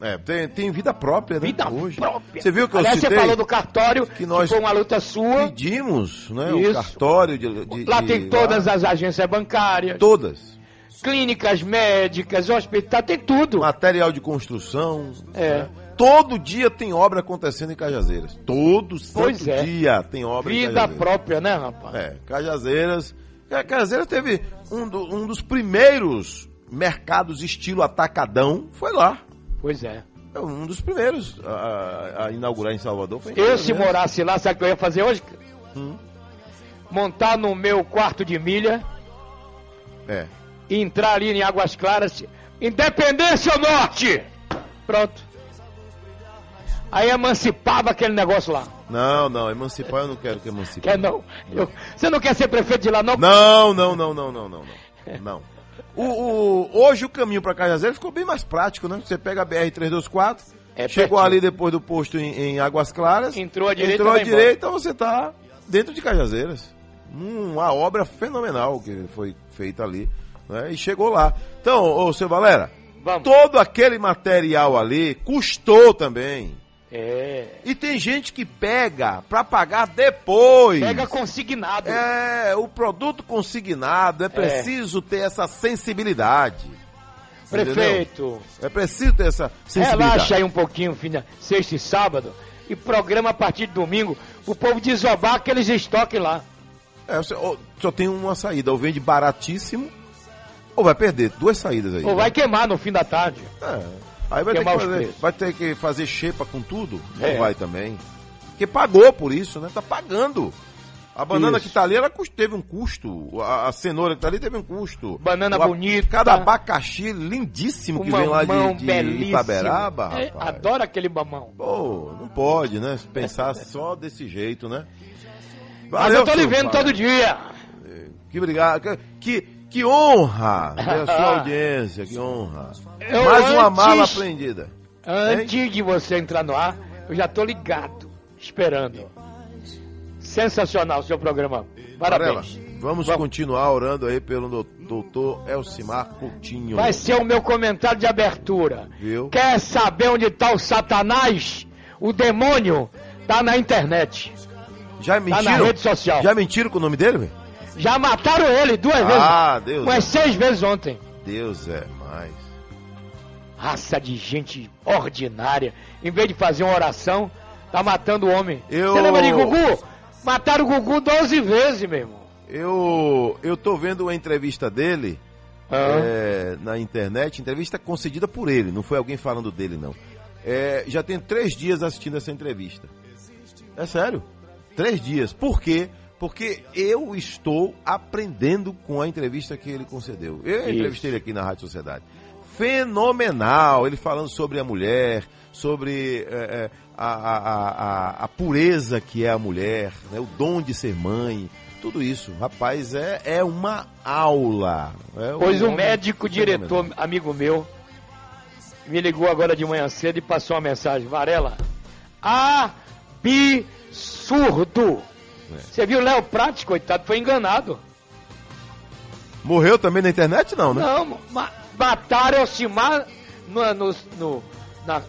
É, tem, tem vida própria, né? Vida Hoje. própria. Você viu que eu Aliás, citei? você falou do cartório, que nós foi uma luta sua. pedimos, né? Isso. O cartório de, de- Lá de- tem todas as agências bancárias. Todas. Clínicas médicas, hospital, tem tudo. Material de construção. É. né? Todo dia tem obra acontecendo em Cajazeiras. Todo Pois é. dia tem obra em Vida Cajazeiras. própria, né, rapaz? É, Cajazeiras. Ca- Cajazeiras teve um, do- um dos primeiros mercados estilo atacadão, foi lá. Pois é. É Um dos primeiros a, a- inaugurar em Salvador foi Eu, se Cajazeiras. morasse lá, sabe o que eu ia fazer hoje? Hum. Montar no meu quarto de milha É. e entrar ali em Águas Claras. Independência ou Norte! Pronto. Aí emancipava aquele negócio lá. Não, não, emancipar eu não quero que emancipe. Quer não? Eu- você não quer ser prefeito de lá, não? Não, não, não, não, não, não, não. Não. O, o- hoje o caminho para Cajazeiras ficou bem mais prático, né? Você pega a BR-324, É chegou pertinho. ali depois do posto em, em Águas Claras. Entrou à direita, Entrou à vai embora. direita, você tá dentro de Cajazeiras. Uma obra fenomenal que foi feita ali. né? E chegou lá. Então, ô seu Valera, Vamos. todo aquele material ali custou também. É. E tem gente que pega para pagar depois. Pega consignado. É, o produto consignado, é preciso ter essa sensibilidade. Prefeito. Entendeu? É preciso ter essa sensibilidade. Relaxa aí um pouquinho, de sexta e sábado. E programa a partir de domingo. O povo desobar aqueles estoques lá. É, você- ó, só tem uma saída, ou vende baratíssimo, ou vai perder. Duas saídas aí. Ou né? vai queimar no fim da tarde. É. Aí vai ter, que fazer, preços. vai ter que fazer xepa com tudo? Não É. vai também. Porque pagou por isso, né? Tá pagando. A banana Isso. que tá ali, ela teve um custo. A, a cenoura que tá ali teve um custo. Banana O bonita. Cada abacaxi lindíssimo que vem lá de, de belíssimo. Itaberaba, É, adoro aquele mamão. Pô, não pode, né? Pensar só desse jeito, né? Mas eu tô lhe vendo pai. todo dia. Que obrigado. Que, que honra ter a sua audiência, que honra. Eu Mais uma antes- mala apreendida. Antes de você entrar no ar, eu já tô ligado, esperando. Sensacional o seu programa. Parabéns. Varela, vamos, continuar orando aí pelo do- doutor Elcimar Coutinho. Vai ser o meu comentário de abertura. Viu? Quer saber onde tá o Satanás? O demônio tá na internet. Já Tá mentiram? na rede social. Já mentiram com o nome dele, velho? Já mataram ele duas vezes. Ah, Deus. Umas seis vezes ontem. Deus é mais. Raça de gente ordinária. Em vez de fazer uma oração, tá matando o homem. Eu- Você lembra de Gugu? Mataram o Gugu 12 vezes, meu irmão. Eu, eu tô vendo uma entrevista dele Ah. é, na internet, entrevista concedida por ele, não foi alguém falando dele, não. É, já tem três dias assistindo essa entrevista. É sério? Três dias. Por quê? Porque eu estou aprendendo com a entrevista que ele concedeu. Eu Isso. entrevistei ele aqui na Rádio Sociedade. Fenomenal! Ele falando sobre a mulher, sobre é, é, a, a, a, a- pureza que é a mulher, né, o dom de ser mãe, tudo isso. Rapaz, é, é uma aula. É Pois o homem médico fenomenal. diretor, amigo meu, me ligou agora de manhã cedo e passou uma mensagem. Varela, absurdo. Você viu o Léo Prates, coitado, foi enganado. Morreu também na internet, não, né? Não, ma mataram o Simar no, no, no- na,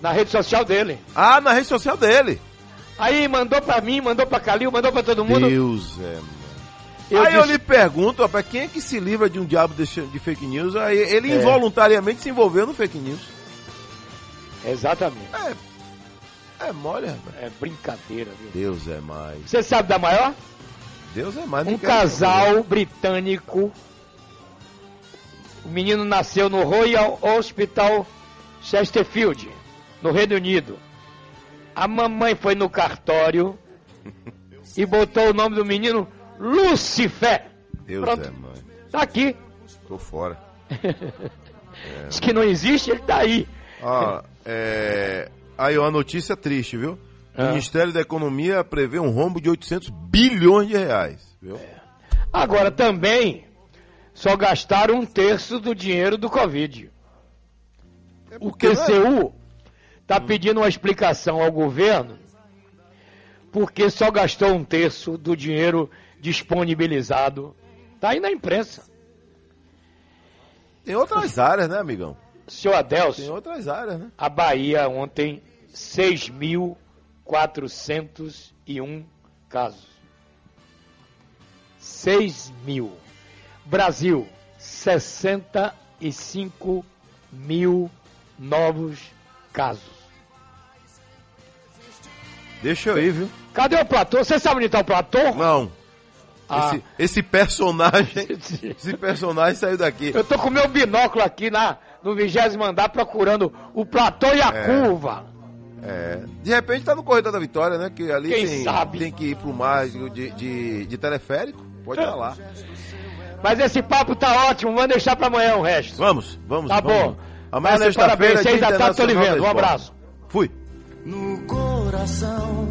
na rede social dele. Ah, na rede social dele. Aí mandou pra mim, mandou pra Calil, mandou pra todo mundo. Deus é, mano. Eu aí eu disse- lhe pergunto, rapaz, quem é que se livra de um diabo de, de fake news? Aí ele É. involuntariamente se envolveu no fake news. Exatamente. É mole, rapaz. É brincadeira, viu? Deus é mais. Você sabe da maior? Deus é mais. Um casal britânico. O menino nasceu no Royal Hospital Chesterfield, no Reino Unido. A mamãe foi no cartório e botou o nome do menino Lucifer. Deus Pronto. é mãe. Tá aqui. Tô fora. Diz que não existe, ele tá aí. Ó, é... Aí, uma notícia triste, viu? O Ah. Ministério da Economia prevê um rombo de 800 bilhões de reais, viu? Agora também só gastaram um terço do dinheiro do Covid. O QCU está pedindo uma explicação ao governo porque só gastou um terço do dinheiro disponibilizado. Tá aí na imprensa. Tem outras áreas, né, amigão? Senhor Adelso, Tem outras áreas, né? a Bahia ontem 6.401 casos. 6 mil. Brasil, 65 mil novos casos. Deixa eu ir, viu? Cadê o platô? Você sabe onde está o platô? Não. Ah. Esse, esse personagem. esse personagem saiu daqui. Eu tô com meu binóculo aqui na, no vigésimo andar procurando o platô e a É. curva. É, de repente tá no corredor da vitória, né? Que ali Quem tem, sabe? tem que ir pro mar de, de, de teleférico. Pode ir lá. Mas esse papo tá ótimo, vamos deixar pra amanhã o resto. Vamos, vamos, Tá vamos. bom. Amanhã Valeu, sexta-feira, parabéns, seis da tarde, tô lhe vendo. Um abraço. Fui. No coração